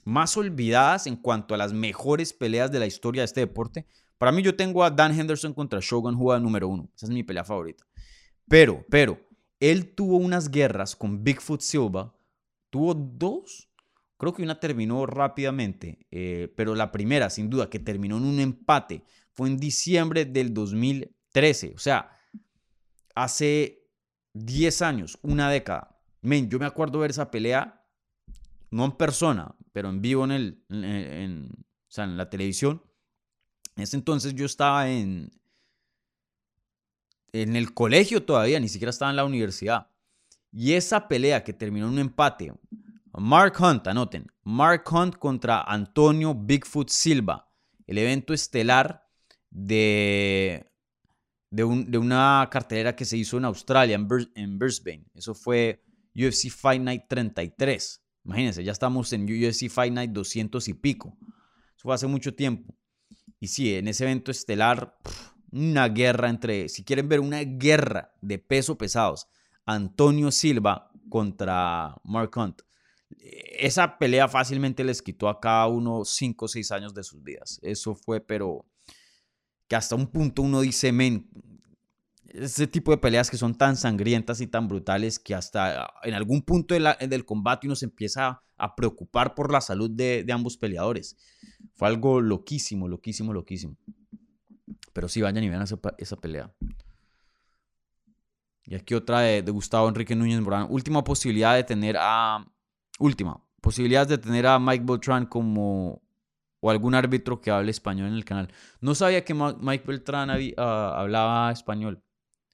más olvidadas en cuanto a las mejores peleas de la historia de este deporte. Para mí yo tengo a Dan Henderson contra Shogun Hua número uno. Esa es mi pelea favorita. Pero, pero, él tuvo unas guerras con Bigfoot Silva. Tuvo dos Creo que una terminó rápidamente, eh, pero la primera, sin duda, que terminó en un empate, fue en diciembre del 2013. O sea, hace 10 años, una década. Men, yo me acuerdo ver esa pelea, no en persona, pero en vivo en, el, o sea, en la televisión. En ese entonces yo estaba en, en el colegio todavía, ni siquiera estaba en la universidad. Y esa pelea que terminó en un empate, Mark Hunt, anoten, Mark Hunt contra Antonio Bigfoot Silva, el evento estelar de, de, una cartelera que se hizo en Australia, en, Brisbane. Eso fue UFC Fight Night 33. Imagínense, ya estamos en UFC Fight Night 200 y pico. Eso fue hace mucho tiempo. Y sí, en ese evento estelar, una guerra entre, si quieren ver una guerra de peso pesados, Antonio Silva contra Mark Hunt esa pelea fácilmente les quitó a cada uno 5 o 6 años de sus vidas. Eso fue, pero que hasta un punto uno dice, men, ese tipo de peleas que son tan sangrientas y tan brutales que hasta en algún punto del combate uno se empieza a preocupar por la salud de, ambos peleadores. Fue algo loquísimo, loquísimo, loquísimo. Pero sí, vayan y vean esa, pelea. Y aquí otra de, de Gustavo Enrique Núñez Morán. Última posibilidad de tener a Última, posibilidades de tener a Mike Beltrán como o algún árbitro que hable español en el canal. No sabía que Mike Beltrán ah, hablaba español.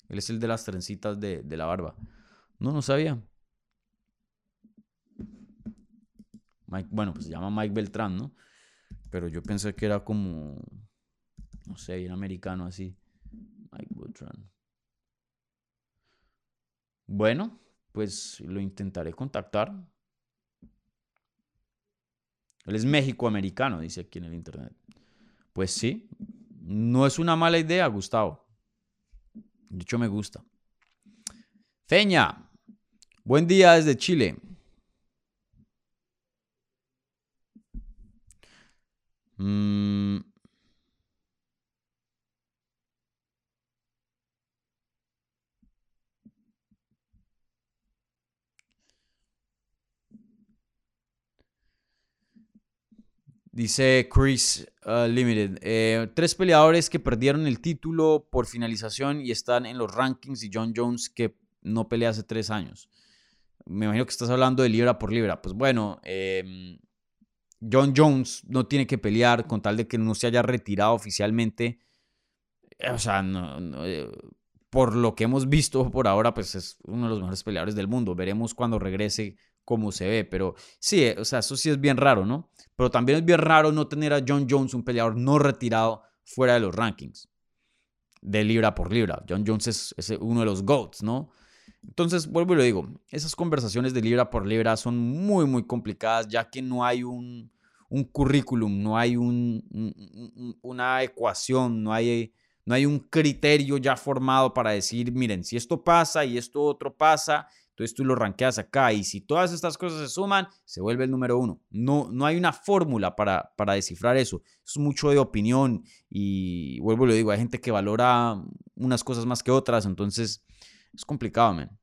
Él es el de las trencitas de, la barba. No, no sabía. bueno, pues se llama Mike Beltrán, ¿no? Pero yo pensé que era como, no sé, bien americano así. Mike Beltrán. Bueno, pues lo intentaré contactar. Él es México-americano, dice aquí en el internet. Pues sí, no es una mala idea, Gustavo. De hecho, me gusta. Feña, buen día desde Chile. Mm. Dice Chris uh, Limited. Eh, tres peleadores que perdieron el título por finalización y están en los rankings y John Jones que no pelea hace tres años. Me imagino que estás hablando de libra por libra. Pues bueno, em, John Jones no tiene que pelear con tal de que no se haya retirado oficialmente. O sea, eh, por lo que hemos visto por ahora, pues es uno de los mejores peleadores del mundo. Veremos cuando regrese cómo se ve. Pero sí, eh, o sea, eso sí es bien raro, ¿no? Pero también es bien raro no tener a John Jones, un peleador no retirado, fuera de los rankings de libra por libra. John Jones es, uno de los GOATs, ¿no? Entonces, vuelvo y lo digo, esas conversaciones de libra por libra son muy, muy complicadas ya que no hay un, un currículum, no hay un, una ecuación, no hay, no hay un criterio ya formado para decir, miren, si esto pasa y esto otro pasa, entonces tú lo ranqueas acá y si todas estas cosas se suman, se vuelve el número uno. No, no hay una fórmula para, para descifrar eso. Es mucho de opinión y vuelvo y lo digo, hay gente que valora unas cosas más que otras, entonces es complicado, man.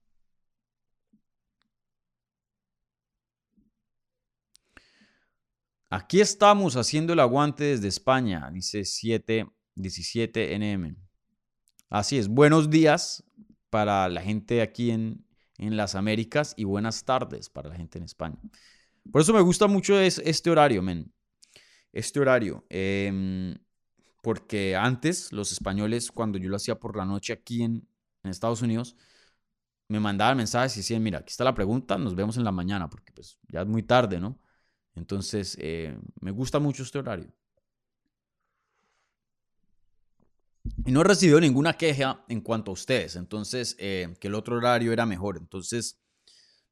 Aquí estamos haciendo el aguante desde España, dice 717 NM. Así es, buenos días para la gente aquí en, en, las Américas y buenas tardes para la gente en España. Por eso me gusta mucho este horario, men. Este horario. Em, porque antes los españoles, cuando yo lo hacía por la noche aquí en, en Estados Unidos, me mandaban mensajes y decían, mira, aquí está la pregunta, nos vemos en la mañana, porque pues ya es muy tarde, ¿no? Entonces, eh, me gusta mucho este horario. Y no he recibido ninguna queja en cuanto a ustedes, entonces, eh, que el otro horario era mejor. Entonces,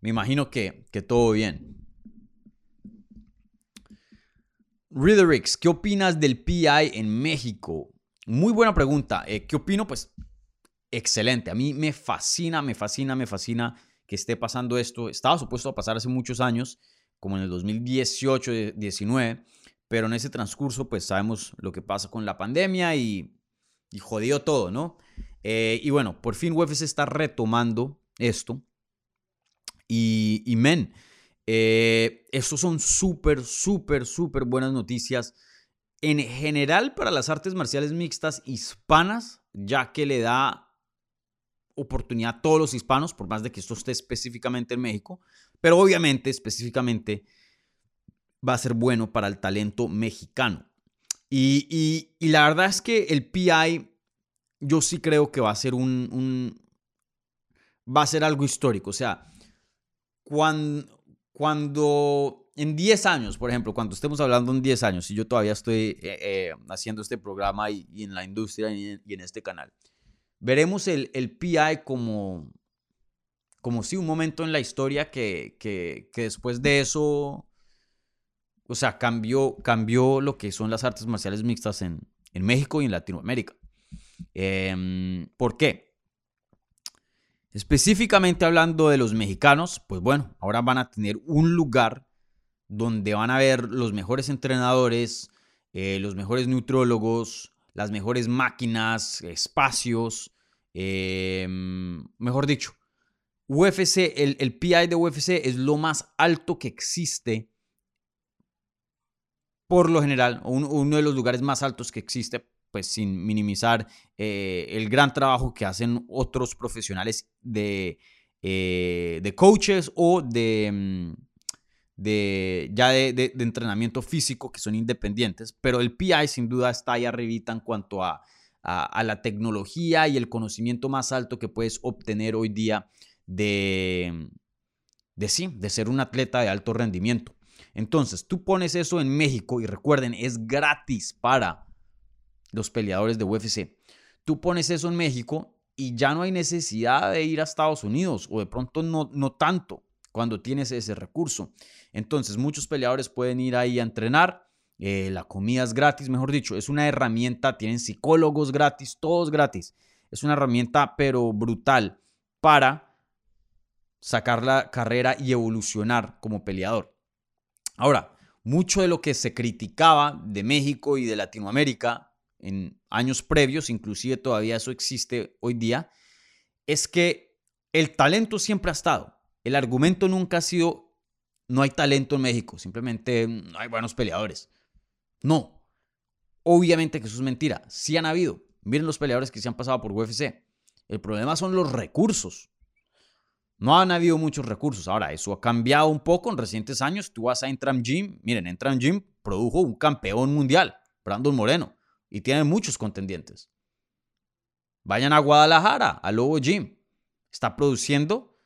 me imagino que, que todo bien. Ridderix, ¿qué opinas del PI en México? Muy buena pregunta. Eh, ¿Qué opino? Pues excelente. A mí me fascina, me fascina, me fascina que esté pasando esto. Estaba supuesto a pasar hace muchos años, como en el 2018, 19, pero en ese transcurso pues sabemos lo que pasa con la pandemia y, y jodió todo, ¿no? Eh, y bueno, por fin UFC está retomando esto. Y, men, eh, estos son súper, súper, súper buenas noticias en general para las artes marciales mixtas hispanas, ya que le da oportunidad a todos los hispanos, por más de que esto esté específicamente en México, pero obviamente, específicamente, va a ser bueno para el talento mexicano. Y, la verdad es que el PI, yo sí creo que va a ser un, va a ser algo histórico. O sea, cuando, cuando en 10 años, por ejemplo, cuando estemos hablando en 10 años, y yo todavía estoy eh, eh, haciendo este programa y, en la industria y en este canal, veremos el, el PI como, como si un momento en la historia que, que, después de eso, o sea, cambió, cambió lo que son las artes marciales mixtas en, en México y en Latinoamérica. Em, ¿Por qué? Específicamente hablando de los mexicanos, pues bueno, ahora van a tener un lugar donde van a ver los mejores entrenadores, eh, los mejores neutrólogos, las mejores máquinas, espacios, em, mejor dicho, UFC, el, el, PI de UFC es lo más alto que existe por lo general, uno de los lugares más altos que existe, pues sin minimizar eh, el gran trabajo que hacen otros profesionales de, eh, de coaches o de, mm, ya de, entrenamiento físico que son independientes, pero el PI sin duda está ahí arribita en cuanto a, a, la tecnología y el conocimiento más alto que puedes obtener hoy día de, de sí, de ser un atleta de alto rendimiento. Entonces, tú pones eso en México y recuerden, es gratis para los peleadores de UFC. Tú pones eso en México y ya no hay necesidad de ir a Estados Unidos o de pronto no, no tanto cuando tienes ese recurso. Entonces muchos peleadores pueden ir ahí a entrenar. Eh, la comida es gratis, mejor dicho, es una herramienta, tienen psicólogos gratis, todos gratis. Es una herramienta pero brutal para sacar la carrera y evolucionar como peleador. Ahora, mucho de lo que se criticaba de México y de Latinoamérica en años previos, inclusive todavía eso existe hoy día, es que el talento siempre ha estado. El argumento nunca ha sido no hay talento en México, simplemente no hay buenos peleadores. No. Obviamente que eso es mentira. Sí han habido. Miren los peleadores que se han pasado por UFC. El problema son los recursos. No han habido muchos recursos. Ahora, eso ha cambiado un poco en recientes años. Tú vas a Entram Gym. Miren, Entram Gym produjo un campeón mundial, Brandon Moreno, y tiene muchos contendientes. Vayan a Guadalajara, a Lobo Gym. Está produciendo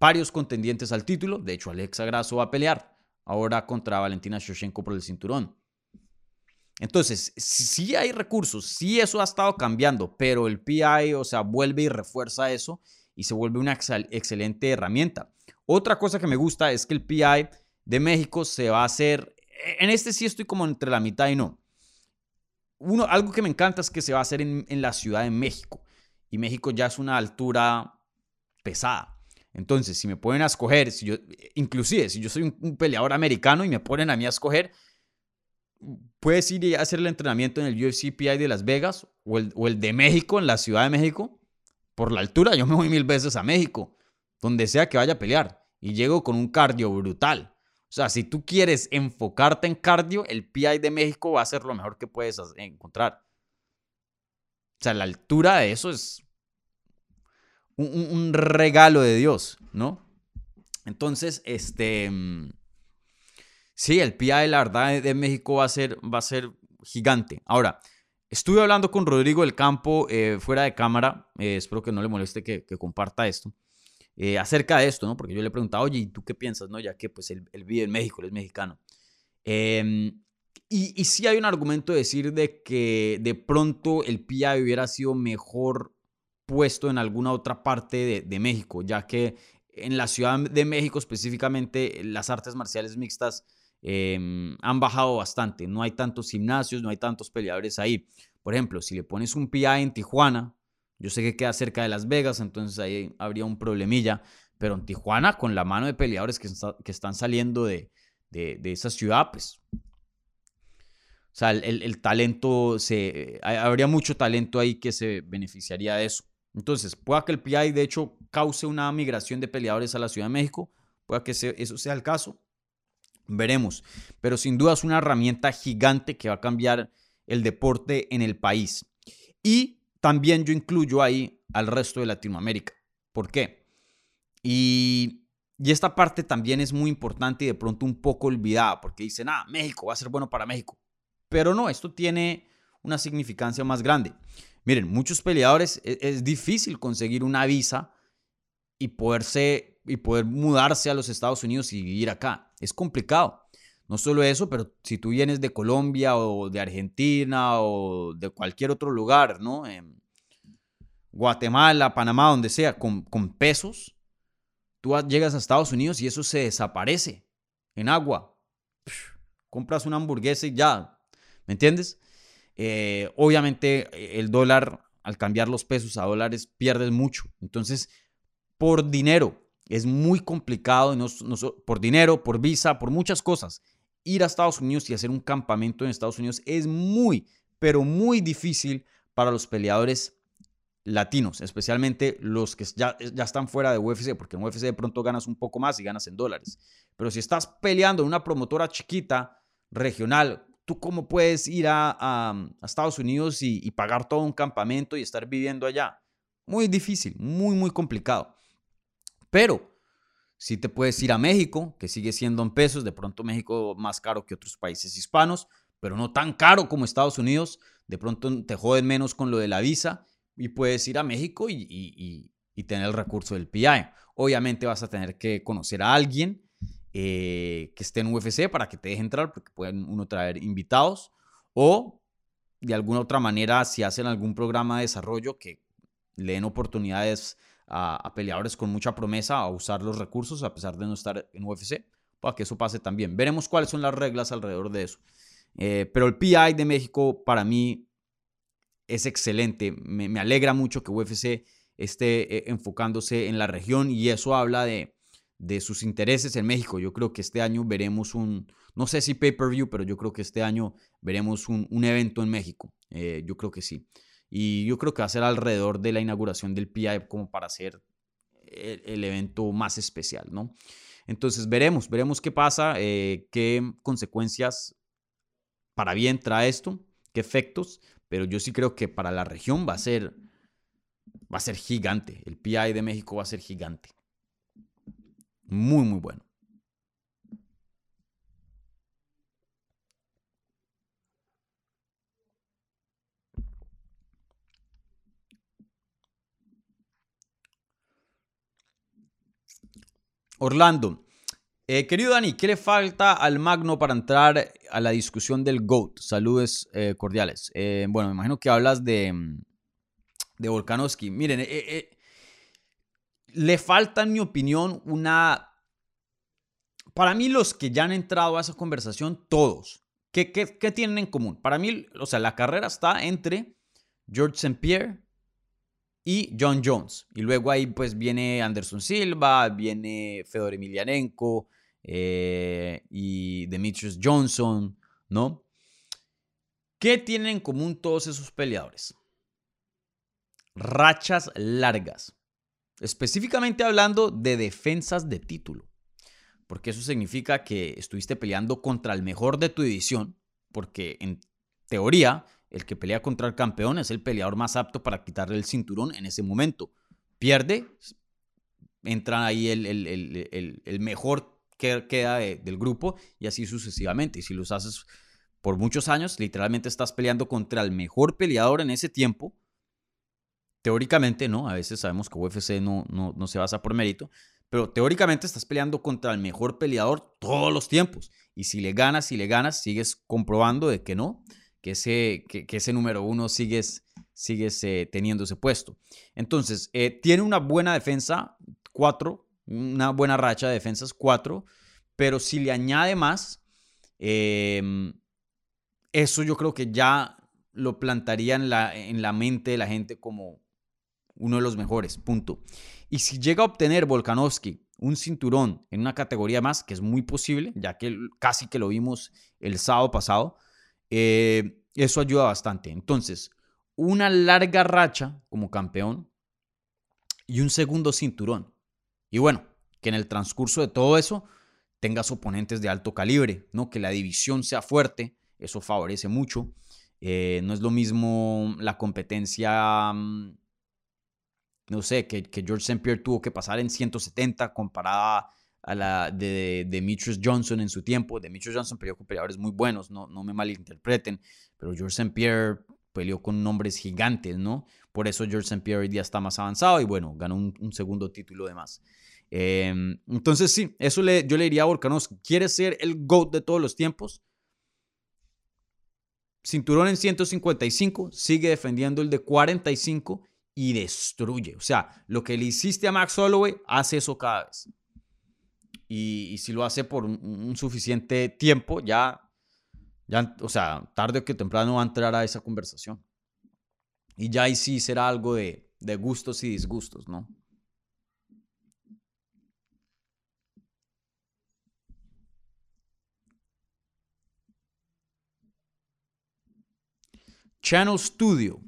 varios contendientes al título. De hecho, Alexa Grasso va a pelear ahora contra Valentina Shoshenko por el cinturón. Entonces, sí hay recursos, sí eso ha estado cambiando, pero el PI, o sea, vuelve y refuerza eso y se vuelve una excelente herramienta. Otra cosa que me gusta es que el PI de México se va a hacer, e-, en este sí estoy como entre la mitad y no. Uno, algo que me encanta es que se va a hacer en, la Ciudad de México. Y México ya es una altura pesada. Entonces, si me ponen a escoger, si yo, inclusive si yo soy un, peleador americano y me ponen a mí a escoger, puedes ir a hacer el entrenamiento en el UFC PI de Las Vegas o el, o el de México, en la Ciudad de México, por la altura, yo me voy mil veces a México, donde sea que vaya a pelear, y llego con un cardio brutal. O sea, si tú quieres enfocarte en cardio, el PI de México va a ser lo mejor que puedes encontrar. O sea, la altura de eso es un, regalo de Dios, ¿no? Entonces, este... Mm, sí, el PI, la verdad, de México va a ser, va a ser gigante. Ahora, Estuve hablando con Rodrigo del Campo eh, fuera de cámara, eh, espero que no le moleste que, comparta esto, eh, acerca de esto, ¿no? Porque yo le he preguntado, oye, ¿y tú qué piensas, no? Ya que pues él, vive en México, él es mexicano. Em, y, y sí hay un argumento de decir de que de pronto el PI hubiera sido mejor puesto en alguna otra parte de, de México, ya que en la Ciudad de México específicamente las artes marciales mixtas Em, han bajado bastante. No hay tantos gimnasios, no hay tantos peleadores ahí. Por ejemplo, si le pones un PI en Tijuana, yo sé que queda cerca de Las Vegas, entonces ahí habría un problemilla. Pero en Tijuana, con la mano de peleadores que, están saliendo de, de, esa ciudad, pues. O sea, el, talento, se, habría mucho talento ahí que se beneficiaría de eso. Entonces, pueda que el PI, de hecho, cause una migración de peleadores a la Ciudad de México, pueda que eso sea el caso. Veremos, pero sin duda es una herramienta gigante que va a cambiar el deporte en el país. Y también yo incluyo ahí al resto de Latinoamérica. ¿Por qué? Y, esta parte también es muy importante y de pronto un poco olvidada, porque dicen, ah, México va a ser bueno para México. Pero no, esto tiene una significancia más grande. Miren, muchos peleadores es, es difícil conseguir una visa y poderse y poder mudarse a los Estados Unidos y vivir acá. Es complicado. No solo eso, pero si tú vienes de Colombia o de Argentina o de cualquier otro lugar, ¿no? Guatemala, Panamá, donde sea, con, con pesos, tú llegas a Estados Unidos y eso se desaparece en agua. compras una hamburguesa y ya, ¿me entiendes? Eh, obviamente el dólar, al cambiar los pesos a dólares, pierdes mucho. Entonces, por dinero, es muy complicado por dinero, por visa, por muchas cosas. Ir a Estados Unidos y hacer un campamento en Estados Unidos es muy, pero muy difícil para los peleadores latinos, especialmente los que ya, están fuera de UFC, porque en UFC de pronto ganas un poco más y ganas en dólares. Pero si estás peleando en una promotora chiquita, regional, ¿tú cómo puedes ir a, Estados Unidos y pagar todo un campamento y estar viviendo allá? Muy difícil, muy, muy complicado. Pero si te puedes ir a México, que sigue siendo en pesos, de pronto México más caro que otros países hispanos, pero no tan caro como Estados Unidos. De pronto te joden menos con lo de la visa y puedes ir a México y, tener el recurso del PI. Obviamente vas a tener que conocer a alguien eh, que esté en UFC para que te deje entrar, porque pueden uno traer invitados o de alguna otra manera si hacen algún programa de desarrollo que le den oportunidades a, peleadores con mucha promesa a usar los recursos a pesar de no estar en UFC, para que eso pase también. Veremos cuáles son las reglas alrededor de eso. Eh, pero el PI de México para mí es excelente. Me, alegra mucho que UFC esté eh, enfocándose en la región y eso habla de, de sus intereses en México. Yo creo que este año veremos un, no sé si pay-per-view, pero yo creo que este año veremos un, evento en México. Eh, yo creo que sí. Y yo creo que va a ser alrededor de la inauguración del PI como para hacer el, evento más especial, ¿no? Entonces veremos, veremos qué pasa, eh, qué consecuencias para bien trae esto, qué efectos, pero yo sí creo que para la región va a ser, va a ser gigante. El PI de México va a ser gigante. Muy, muy bueno. Orlando. Eh, querido Dani, ¿qué le falta al Magno para entrar a la discusión del GOAT? Saludos eh, cordiales. Eh, bueno, me imagino que hablas de, mm, de Volkanovski. Miren, le falta, en mi opinión, una... Para mí, los que ya han entrado a esa conversación, todos, ¿qué, qué, qué tienen en común? Para mí, o sea, la carrera está entre George St. Pierre y John Jones. Y luego ahí pues viene Anderson Silva, viene Fedor Emelianenko eh, y Demetrius Johnson, ¿no? ¿Qué tienen en común todos esos peleadores? Rachas largas. Específicamente hablando de defensas de título. Porque eso significa que estuviste peleando contra el mejor de tu división. Porque en teoría el que pelea contra el campeón es el peleador más apto para quitarle el cinturón en ese momento. Pierde, entra ahí el, mejor que queda del grupo y así sucesivamente. Y si los haces por muchos años, literalmente estás peleando contra el mejor peleador en ese tiempo. Teóricamente, ¿no? A veces sabemos que UFC no, no, no se basa por mérito, pero teóricamente estás peleando contra el mejor peleador todos los tiempos. Y si le ganas, si le ganas, sigues comprobando de que no que ese, que, ese número uno sigues, sigues eh, teniendo ese puesto. Entonces, eh, tiene una buena defensa, cuatro, una buena racha de defensas, cuatro, pero si le añade más, em, eso yo creo que ya lo plantaría en la, en la mente de la gente como uno de los mejores, punto. Y si llega a obtener Volkanovski un cinturón en una categoría más, que es muy posible, ya que casi que lo vimos el sábado pasado, eh, eso ayuda bastante. Entonces, una larga racha como campeón y un segundo cinturón. Y bueno, que en el transcurso de todo eso tengas oponentes de alto calibre, ¿no? Que la división sea fuerte, eso favorece mucho. Eh, no es lo mismo la competencia, mm, no sé, que, George St. Pierre tuvo que pasar en 170 comparada a la de, Demetrius Johnson en su tiempo. Demetrius Johnson peleó con peleadores muy buenos, no, no me malinterpreten, pero George St. Pierre peleó con nombres gigantes, ¿no? Por eso George St. Pierre hoy día está más avanzado y bueno, ganó un, segundo título de más. Em, entonces sí, eso le, yo le diría a Volkanos, ¿quiere ser el GOAT de todos los tiempos? Cinturón en 155, sigue defendiendo el de 45 y destruye. O sea, lo que le hiciste a Max Holloway, hace eso cada vez. Y, si lo hace por un, suficiente tiempo, ya, ya, o sea, tarde o que temprano va a entrar a esa conversación. Y ya ahí sí será algo de, de gustos y disgustos, ¿no? Channel Studio.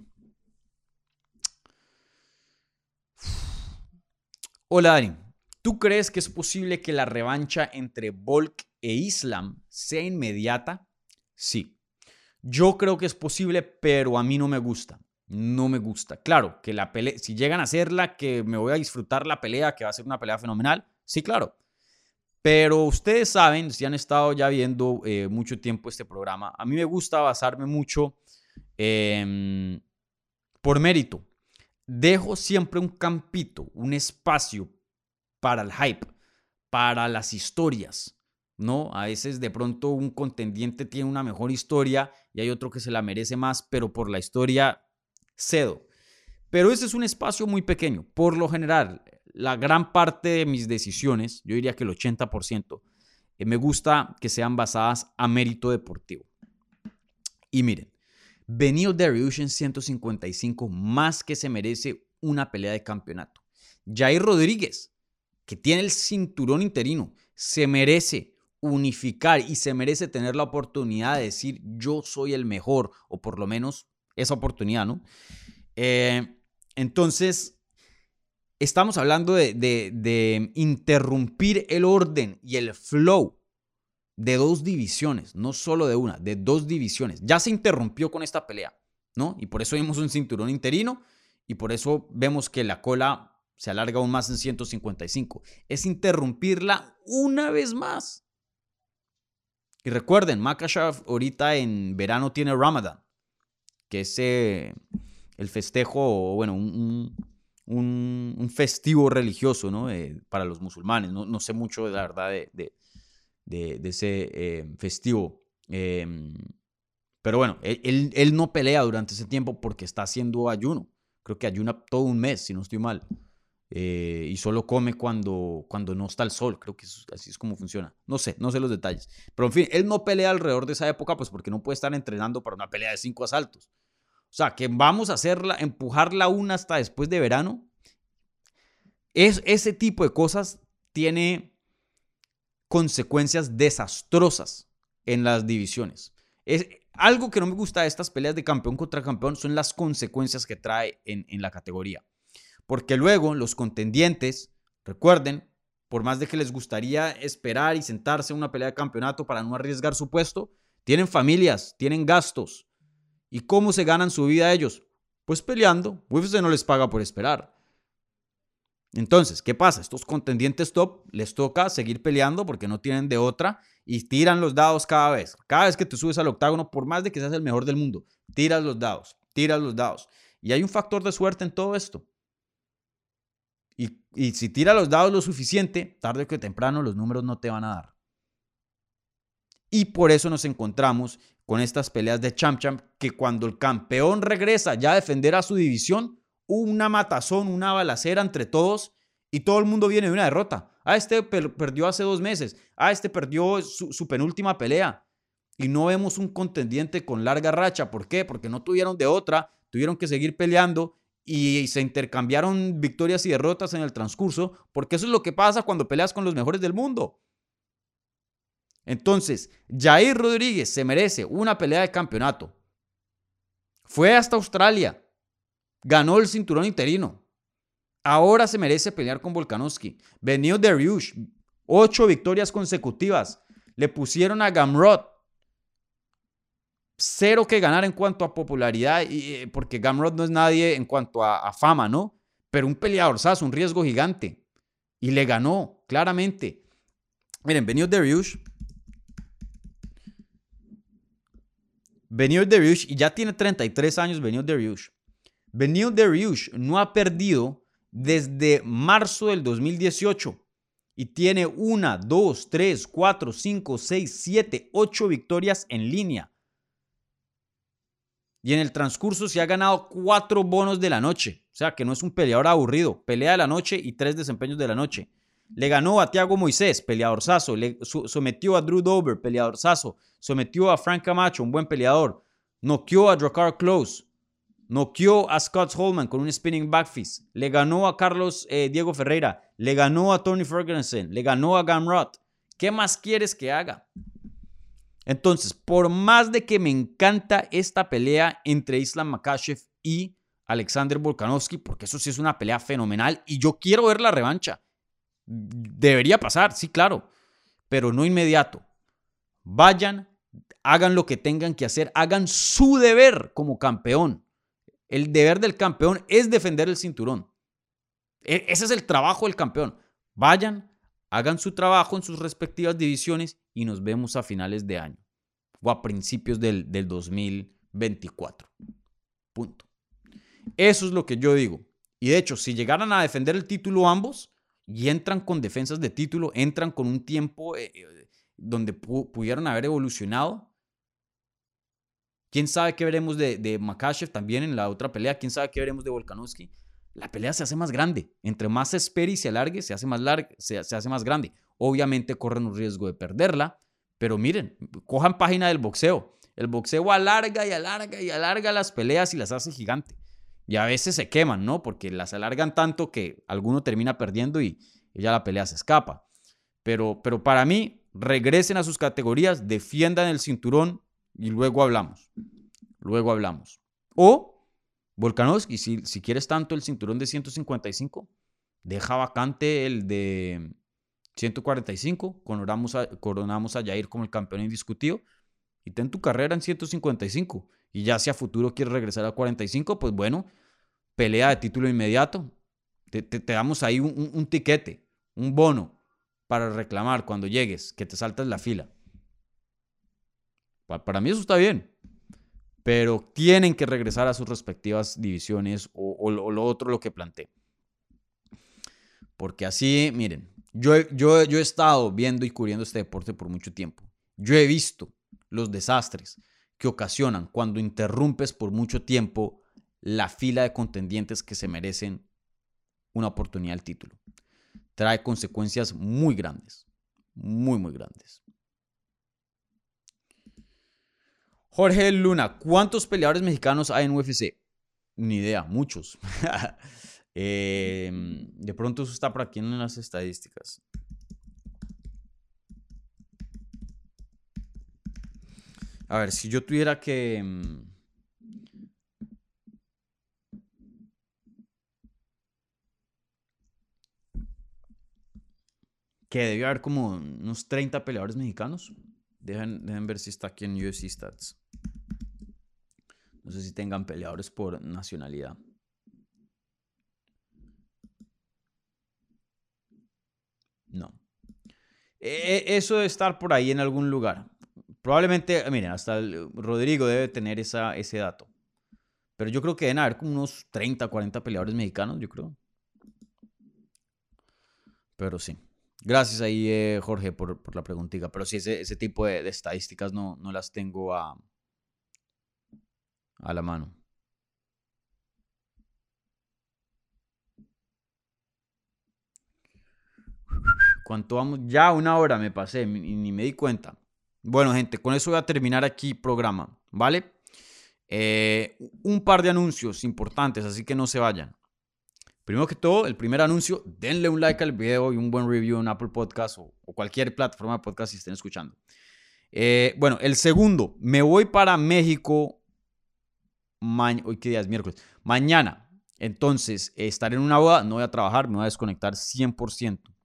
Hola, Dani. ¿Tú crees que es posible que la revancha entre Volk e Islam sea inmediata? Sí. Yo creo que es posible, pero a mí no me gusta. No me gusta. Claro, que la pelea, si llegan a hacerla, que me voy a disfrutar la pelea, que va a ser una pelea fenomenal, sí, claro. Pero ustedes saben, si han estado ya viendo eh, mucho tiempo este programa, a mí me gusta basarme mucho por mérito. Dejo siempre un campito, un espacio para el hype, para las historias, ¿no? A veces de pronto un contendiente tiene una mejor historia y hay otro que se la merece más, pero por la historia cedo. Pero ese es un espacio muy pequeño. Por lo general, la gran parte de mis decisiones, yo diría que el 80%, eh, me gusta que sean basadas a mérito deportivo. Y miren, Benio Dariush en 155 más que se merece una pelea de campeonato. Jair Rodríguez, que tiene el cinturón interino, se merece unificar y se merece tener la oportunidad de decir yo soy el mejor, o por lo menos esa oportunidad, ¿no? Eh, entonces, estamos hablando de, de, interrumpir el orden y el flow de dos divisiones, no solo de una, de dos divisiones. Ya se interrumpió con esta pelea, ¿no? Y por eso vimos un cinturón interino y por eso vemos que la cola se alarga aún más en 155. Es interrumpirla una vez más. Y recuerden, Makashav ahorita en verano tiene Ramadan, que es eh, el festejo, bueno, un, festivo religioso ¿no? Eh, para los musulmanes. No, no, sé mucho, la verdad, de, ese eh, festivo. Em, pero bueno, él, él, no pelea durante ese tiempo porque está haciendo ayuno. Creo que ayuna todo un mes, si no estoy mal. Eh, y solo come cuando, cuando no está el sol. Creo que así es como funciona. No sé, no sé los detalles. Pero en fin, él no pelea alrededor de esa época, pues porque no puede estar entrenando para una pelea de cinco asaltos. O sea, que vamos a hacerla, empujarla una hasta después de verano. Es, ese tipo de cosas tiene consecuencias desastrosas en las divisiones. Es, algo que no me gusta de estas peleas de campeón contra campeón son las consecuencias que trae en, en la categoría. Porque luego los contendientes, recuerden, por más de que les gustaría esperar y sentarse en una pelea de campeonato para no arriesgar su puesto, tienen familias, tienen gastos. ¿Y cómo se ganan su vida ellos? Pues peleando. UFC no les paga por esperar. Entonces, ¿qué pasa? Estos contendientes top les toca seguir peleando porque no tienen de otra y tiran los dados cada vez. Cada vez que te subes al octágono, por más de que seas el mejor del mundo, tiras los dados, tiras los dados. Y hay un factor de suerte en todo esto. Y, si tira los dados lo suficiente, tarde que temprano los números no te van a dar. Y por eso nos encontramos con estas peleas de champ champ que cuando el campeón regresa ya a defender a su división, una matazón, una balacera entre todos y todo el mundo viene de una derrota. Ah, este perdió hace dos meses. Ah, este perdió su, su penúltima pelea. Y no vemos un contendiente con larga racha. ¿Por qué? Porque no tuvieron de otra, tuvieron que seguir peleando y se intercambiaron victorias y derrotas en el transcurso, porque eso es lo que pasa cuando peleas con los mejores del mundo. Entonces, Jair Rodríguez se merece una pelea de campeonato. Fue hasta Australia, ganó el cinturón interino. Ahora se merece pelear con Volkanovski. Venido de Riush, ocho victorias consecutivas. Le pusieron a Gamrot, cero que ganar en cuanto a popularidad, y, eh, porque Gamrod no es nadie en cuanto a, fama, ¿no? Pero un peleador, ¿sabes? Un riesgo gigante. Y le ganó, claramente. Miren, Benio Dariush. Benio Dariush, y ya tiene 33 años Benio Dariush. Benio Dariush no ha perdido desde marzo del 2018 y tiene una, dos, tres, cuatro, cinco, seis, siete, ocho victorias en línea. Y en el transcurso se ha ganado cuatro bonos de la noche. O sea, que no es un peleador aburrido. Pelea de la noche y tres desempeños de la noche. Le ganó a Thiago Moisés, peleador saso. Le sometió a Drew Dover, peleador saso. Sometió a Frank Camacho, un buen peleador. Noqueó a Dracar Close. Noqueó a Scott Holman con un spinning back fist. Le ganó a Carlos eh, Diego Ferreira. Le ganó a Tony Ferguson. Le ganó a Gamrot. ¿Qué más quieres que haga? Entonces, por más de que me encanta esta pelea entre Islam Makashev y Alexander Volkanovski, porque eso sí es una pelea fenomenal y yo quiero ver la revancha. Debería pasar, sí, claro, pero no inmediato. Vayan, hagan lo que tengan que hacer, hagan su deber como campeón. El deber del campeón es defender el cinturón. E, ese es el trabajo del campeón. Vayan, hagan su trabajo en sus respectivas divisiones y nos vemos a finales de año o a principios del, 2024. Punto. Eso es lo que yo digo. Y de hecho, si llegaran a defender el título ambos y entran con defensas de título, entran con un tiempo eh, eh, donde pudieron haber evolucionado, ¿Quién sabe qué veremos de, de Makachev también en la otra pelea? ¿Quién sabe qué veremos de Volkanovski? La pelea se hace más grande. Entre más se espere y se alargue, se hace más, larga, se, se hace más grande. Obviamente corren un riesgo de perderla, pero miren, cojan página del boxeo. El boxeo alarga y alarga y alarga las peleas y las hace gigante. Y a veces se queman, ¿no? Porque las alargan tanto que alguno termina perdiendo y, ya la pelea se escapa. Pero, pero para mí, regresen a sus categorías, defiendan el cinturón y luego hablamos. Luego hablamos. O, Volkanovski, si, si quieres tanto el cinturón de 155, deja vacante el de 145, coronamos a, coronamos a Jair como el campeón indiscutido y ten tu carrera en 155. Y ya si a futuro quieres regresar a 45, pues bueno, pelea de título inmediato. Te, damos ahí un, un, tiquete, un bono para reclamar cuando llegues, que te saltas la fila. Para, mí eso está bien. Pero tienen que regresar a sus respectivas divisiones o, lo otro lo que planteé. Porque así, miren, yo, yo, yo he estado viendo y cubriendo este deporte por mucho tiempo. Yo he visto los desastres que ocasionan cuando interrumpes por mucho tiempo la fila de contendientes que se merecen una oportunidad al título. Trae consecuencias muy grandes, muy, muy grandes. Jorge Luna, ¿cuántos peleadores mexicanos hay en UFC? Ni idea, muchos. Em, de pronto eso está por aquí en las estadísticas. A ver, si yo tuviera que... Em, que debió haber como unos 30 peleadores mexicanos. Dejen, ver si está aquí en UFC Stats. No sé si tengan peleadores por nacionalidad. No. E, e, eso debe estar por ahí en algún lugar. Probablemente, miren, hasta Rodrigo debe tener esa, ese dato. Pero yo creo que deben haber como unos 30, 40 peleadores mexicanos, yo creo. Pero sí. Gracias ahí, eh, Jorge, por, la preguntita. Pero sí, ese, ese tipo de, estadísticas no, no, las tengo a, a la mano. ¿Cuánto vamos? Ya una hora me pasé, ni, ni me di cuenta. Bueno, gente, con eso voy a terminar aquí programa, ¿vale? Eh, un par de anuncios importantes, así que no se vayan. Primero que todo, el primer anuncio, denle un like al video y un buen review en Apple Podcast o, cualquier plataforma de podcast si estén escuchando. Eh, bueno, el segundo, me voy para México. hoy qué día es miércoles. Mañana. Entonces, estaré en una boda, no voy a trabajar, me voy a desconectar 100%.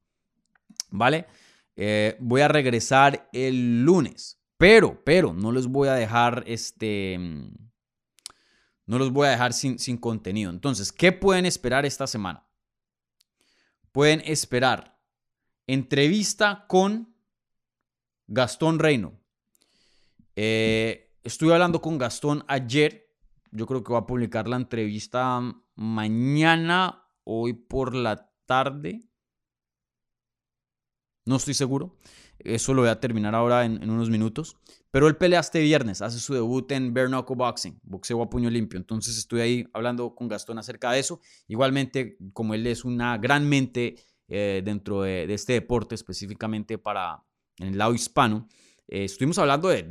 ¿Vale? Eh, voy a regresar el lunes. Pero, pero, no les voy a dejar este no los voy a dejar sin, sin contenido. Entonces, ¿qué pueden esperar esta semana? Pueden esperar entrevista con Gastón Reino. Eh, estuve hablando con Gastón ayer. Yo creo que voy a publicar la entrevista mañana, hoy por la tarde. No estoy seguro. Eso lo voy a terminar ahora en, unos minutos. Pero él pelea este viernes, hace su debut en Bare Boxing, boxeo a puño limpio. Entonces estoy ahí hablando con Gastón acerca de eso. Igualmente, como él es una gran mente eh, dentro de, este deporte, específicamente para en el lado hispano, eh, estuvimos hablando de,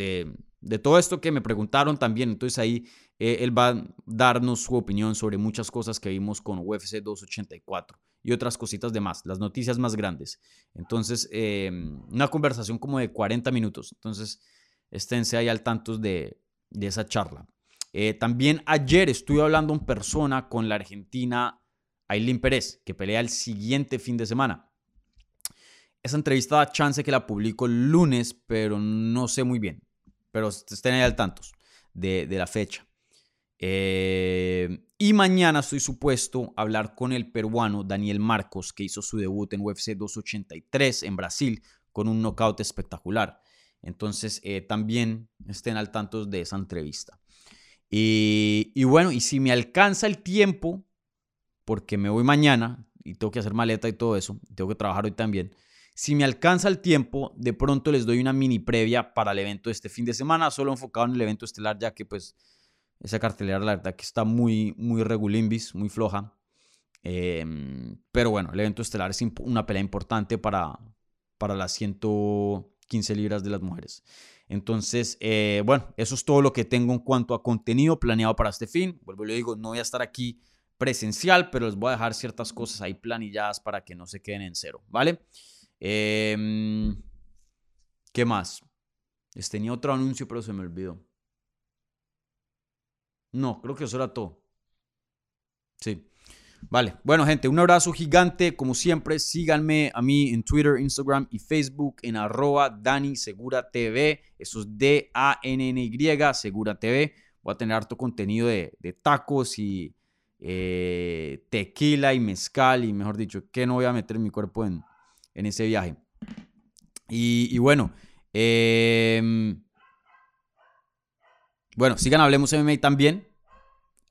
de, todo esto que me preguntaron también. Entonces ahí eh, él va a darnos su opinión sobre muchas cosas que vimos con UFC 284 y otras cositas de más, las noticias más grandes. Entonces, em, una conversación como de 40 minutos. Entonces, esténse ahí al tanto de, esa charla. Eh, también ayer estuve hablando en persona con la argentina Aileen Pérez, que pelea el siguiente fin de semana. Esa entrevista da chance que la publico el lunes, pero no sé muy bien. Pero estén ahí al tanto de, de la fecha. Eh, y mañana estoy supuesto a hablar con el peruano Daniel Marcos, que hizo su debut en UFC 283 en Brasil con un knockout espectacular. Entonces eh, también estén al tanto de esa entrevista. Y, y, bueno, y si me alcanza el tiempo, porque me voy mañana y tengo que hacer maleta y todo eso, tengo que trabajar hoy también, Si me alcanza el tiempo, de pronto les doy una mini previa para el evento de este fin de semana, solo enfocado en el evento estelar, ya que pues esa cartelera la verdad que está muy, muy regulimbis, muy floja. Em, pero bueno, el evento estelar es una pelea importante para, para las 115 libras de las mujeres. Entonces, eh, bueno, eso es todo lo que tengo en cuanto a contenido planeado para este fin. Vuelvo y le digo, no voy a estar aquí presencial, pero les voy a dejar ciertas cosas ahí planilladas para que no se queden en cero, ¿vale? Em, ¿Qué más? Les tenía otro anuncio, pero se me olvidó. No, creo que eso era todo. Sí. Vale, bueno gente, un abrazo gigante, como siempre, síganme a mí en Twitter, Instagram y Facebook en arroba Dani Segura TV, eso es D-A-N-N-Y, Segura TV, voy a tener harto contenido de, tacos y eh, tequila y mezcal y mejor dicho, que no voy a meter mi cuerpo en, en ese viaje. Y, bueno, em, bueno, sigan Hablemos MMA también,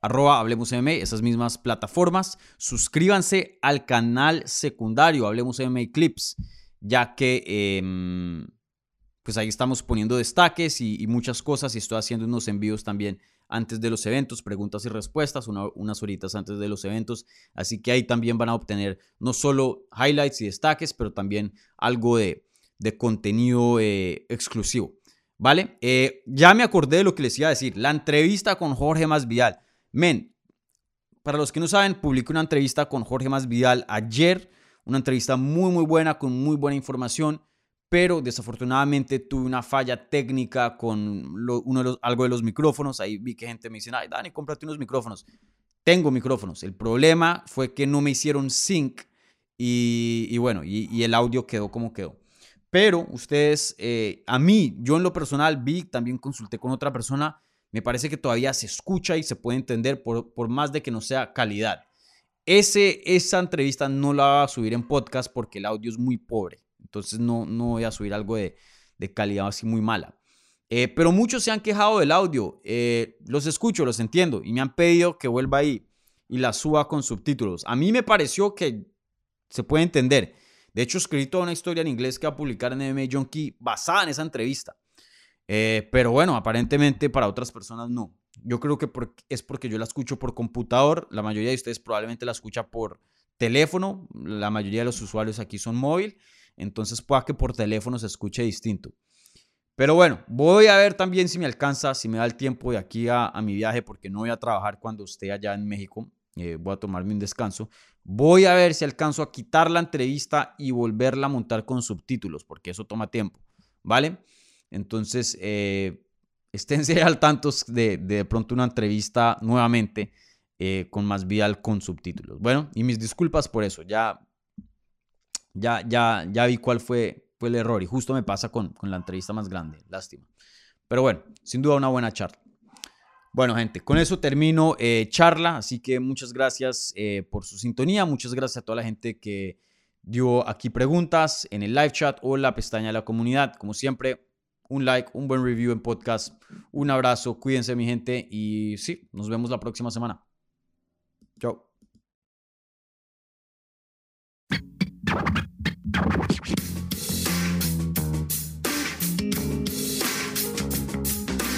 arroba Hablemos MMA, esas mismas plataformas. Suscríbanse al canal secundario, Hablemos MMA Clips, ya que em, pues ahí estamos poniendo destaques y, muchas cosas y estoy haciendo unos envíos también antes de los eventos, preguntas y respuestas, unas horitas antes de los eventos. Así que ahí también van a obtener no solo highlights y destaques, pero también algo de, contenido eh, exclusivo. ¿Vale? Eh, ya me acordé de lo que les iba a decir. La entrevista con Jorge Masvidal. Men, para los que no saben, publiqué una entrevista con Jorge Masvidal ayer. Una entrevista muy, muy buena, con muy buena información pero desafortunadamente tuve una falla técnica con uno de los, algo de los micrófonos. Ahí vi que gente me dice, ay, Dani, cómprate unos micrófonos. Tengo micrófonos. El problema fue que no me hicieron sync y, bueno, y, el audio quedó como quedó. Pero ustedes, eh, a mí, yo en lo personal vi, también consulté con otra persona, me parece que todavía se escucha y se puede entender por, por más de que no sea calidad. Ese, esa entrevista no la voy a subir en podcast porque el audio es muy pobre. Entonces no, no voy a subir algo de, calidad así muy mala. Eh, pero muchos se han quejado del audio. Eh, los escucho, los entiendo. Y me han pedido que vuelva ahí y la suba con subtítulos. A mí me pareció que se puede entender. De hecho, escribí toda una historia en inglés que va a publicar en MMA Junkie basada en esa entrevista. Eh, pero bueno, aparentemente para otras personas no. Yo creo que es porque yo la escucho por computador. La mayoría de ustedes probablemente la escucha por teléfono. La mayoría de los usuarios aquí son móvil. Entonces pueda que por teléfono se escuche distinto. Pero bueno, voy a ver también si me alcanza, si me da el tiempo de aquí a, mi viaje, porque no voy a trabajar cuando esté allá en México. Eh, voy a tomarme un descanso. Voy a ver si alcanzo a quitar la entrevista y volverla a montar con subtítulos, porque eso toma tiempo, ¿vale? Entonces, eh, esténse al tanto de, de, pronto una entrevista nuevamente eh, con más vial con subtítulos. Bueno, y mis disculpas por eso, ya ya, ya, ya vi cuál fue, fue el error y justo me pasa con, con la entrevista más grande, lástima. Pero bueno, sin duda una buena charla. Bueno, gente, con eso termino eh, charla, así que muchas gracias eh, por su sintonía, muchas gracias a toda la gente que dio aquí preguntas en el live chat o la pestaña de la comunidad. Como siempre, un like, un buen review en podcast, un abrazo, cuídense mi gente y sí, nos vemos la próxima semana. Chao.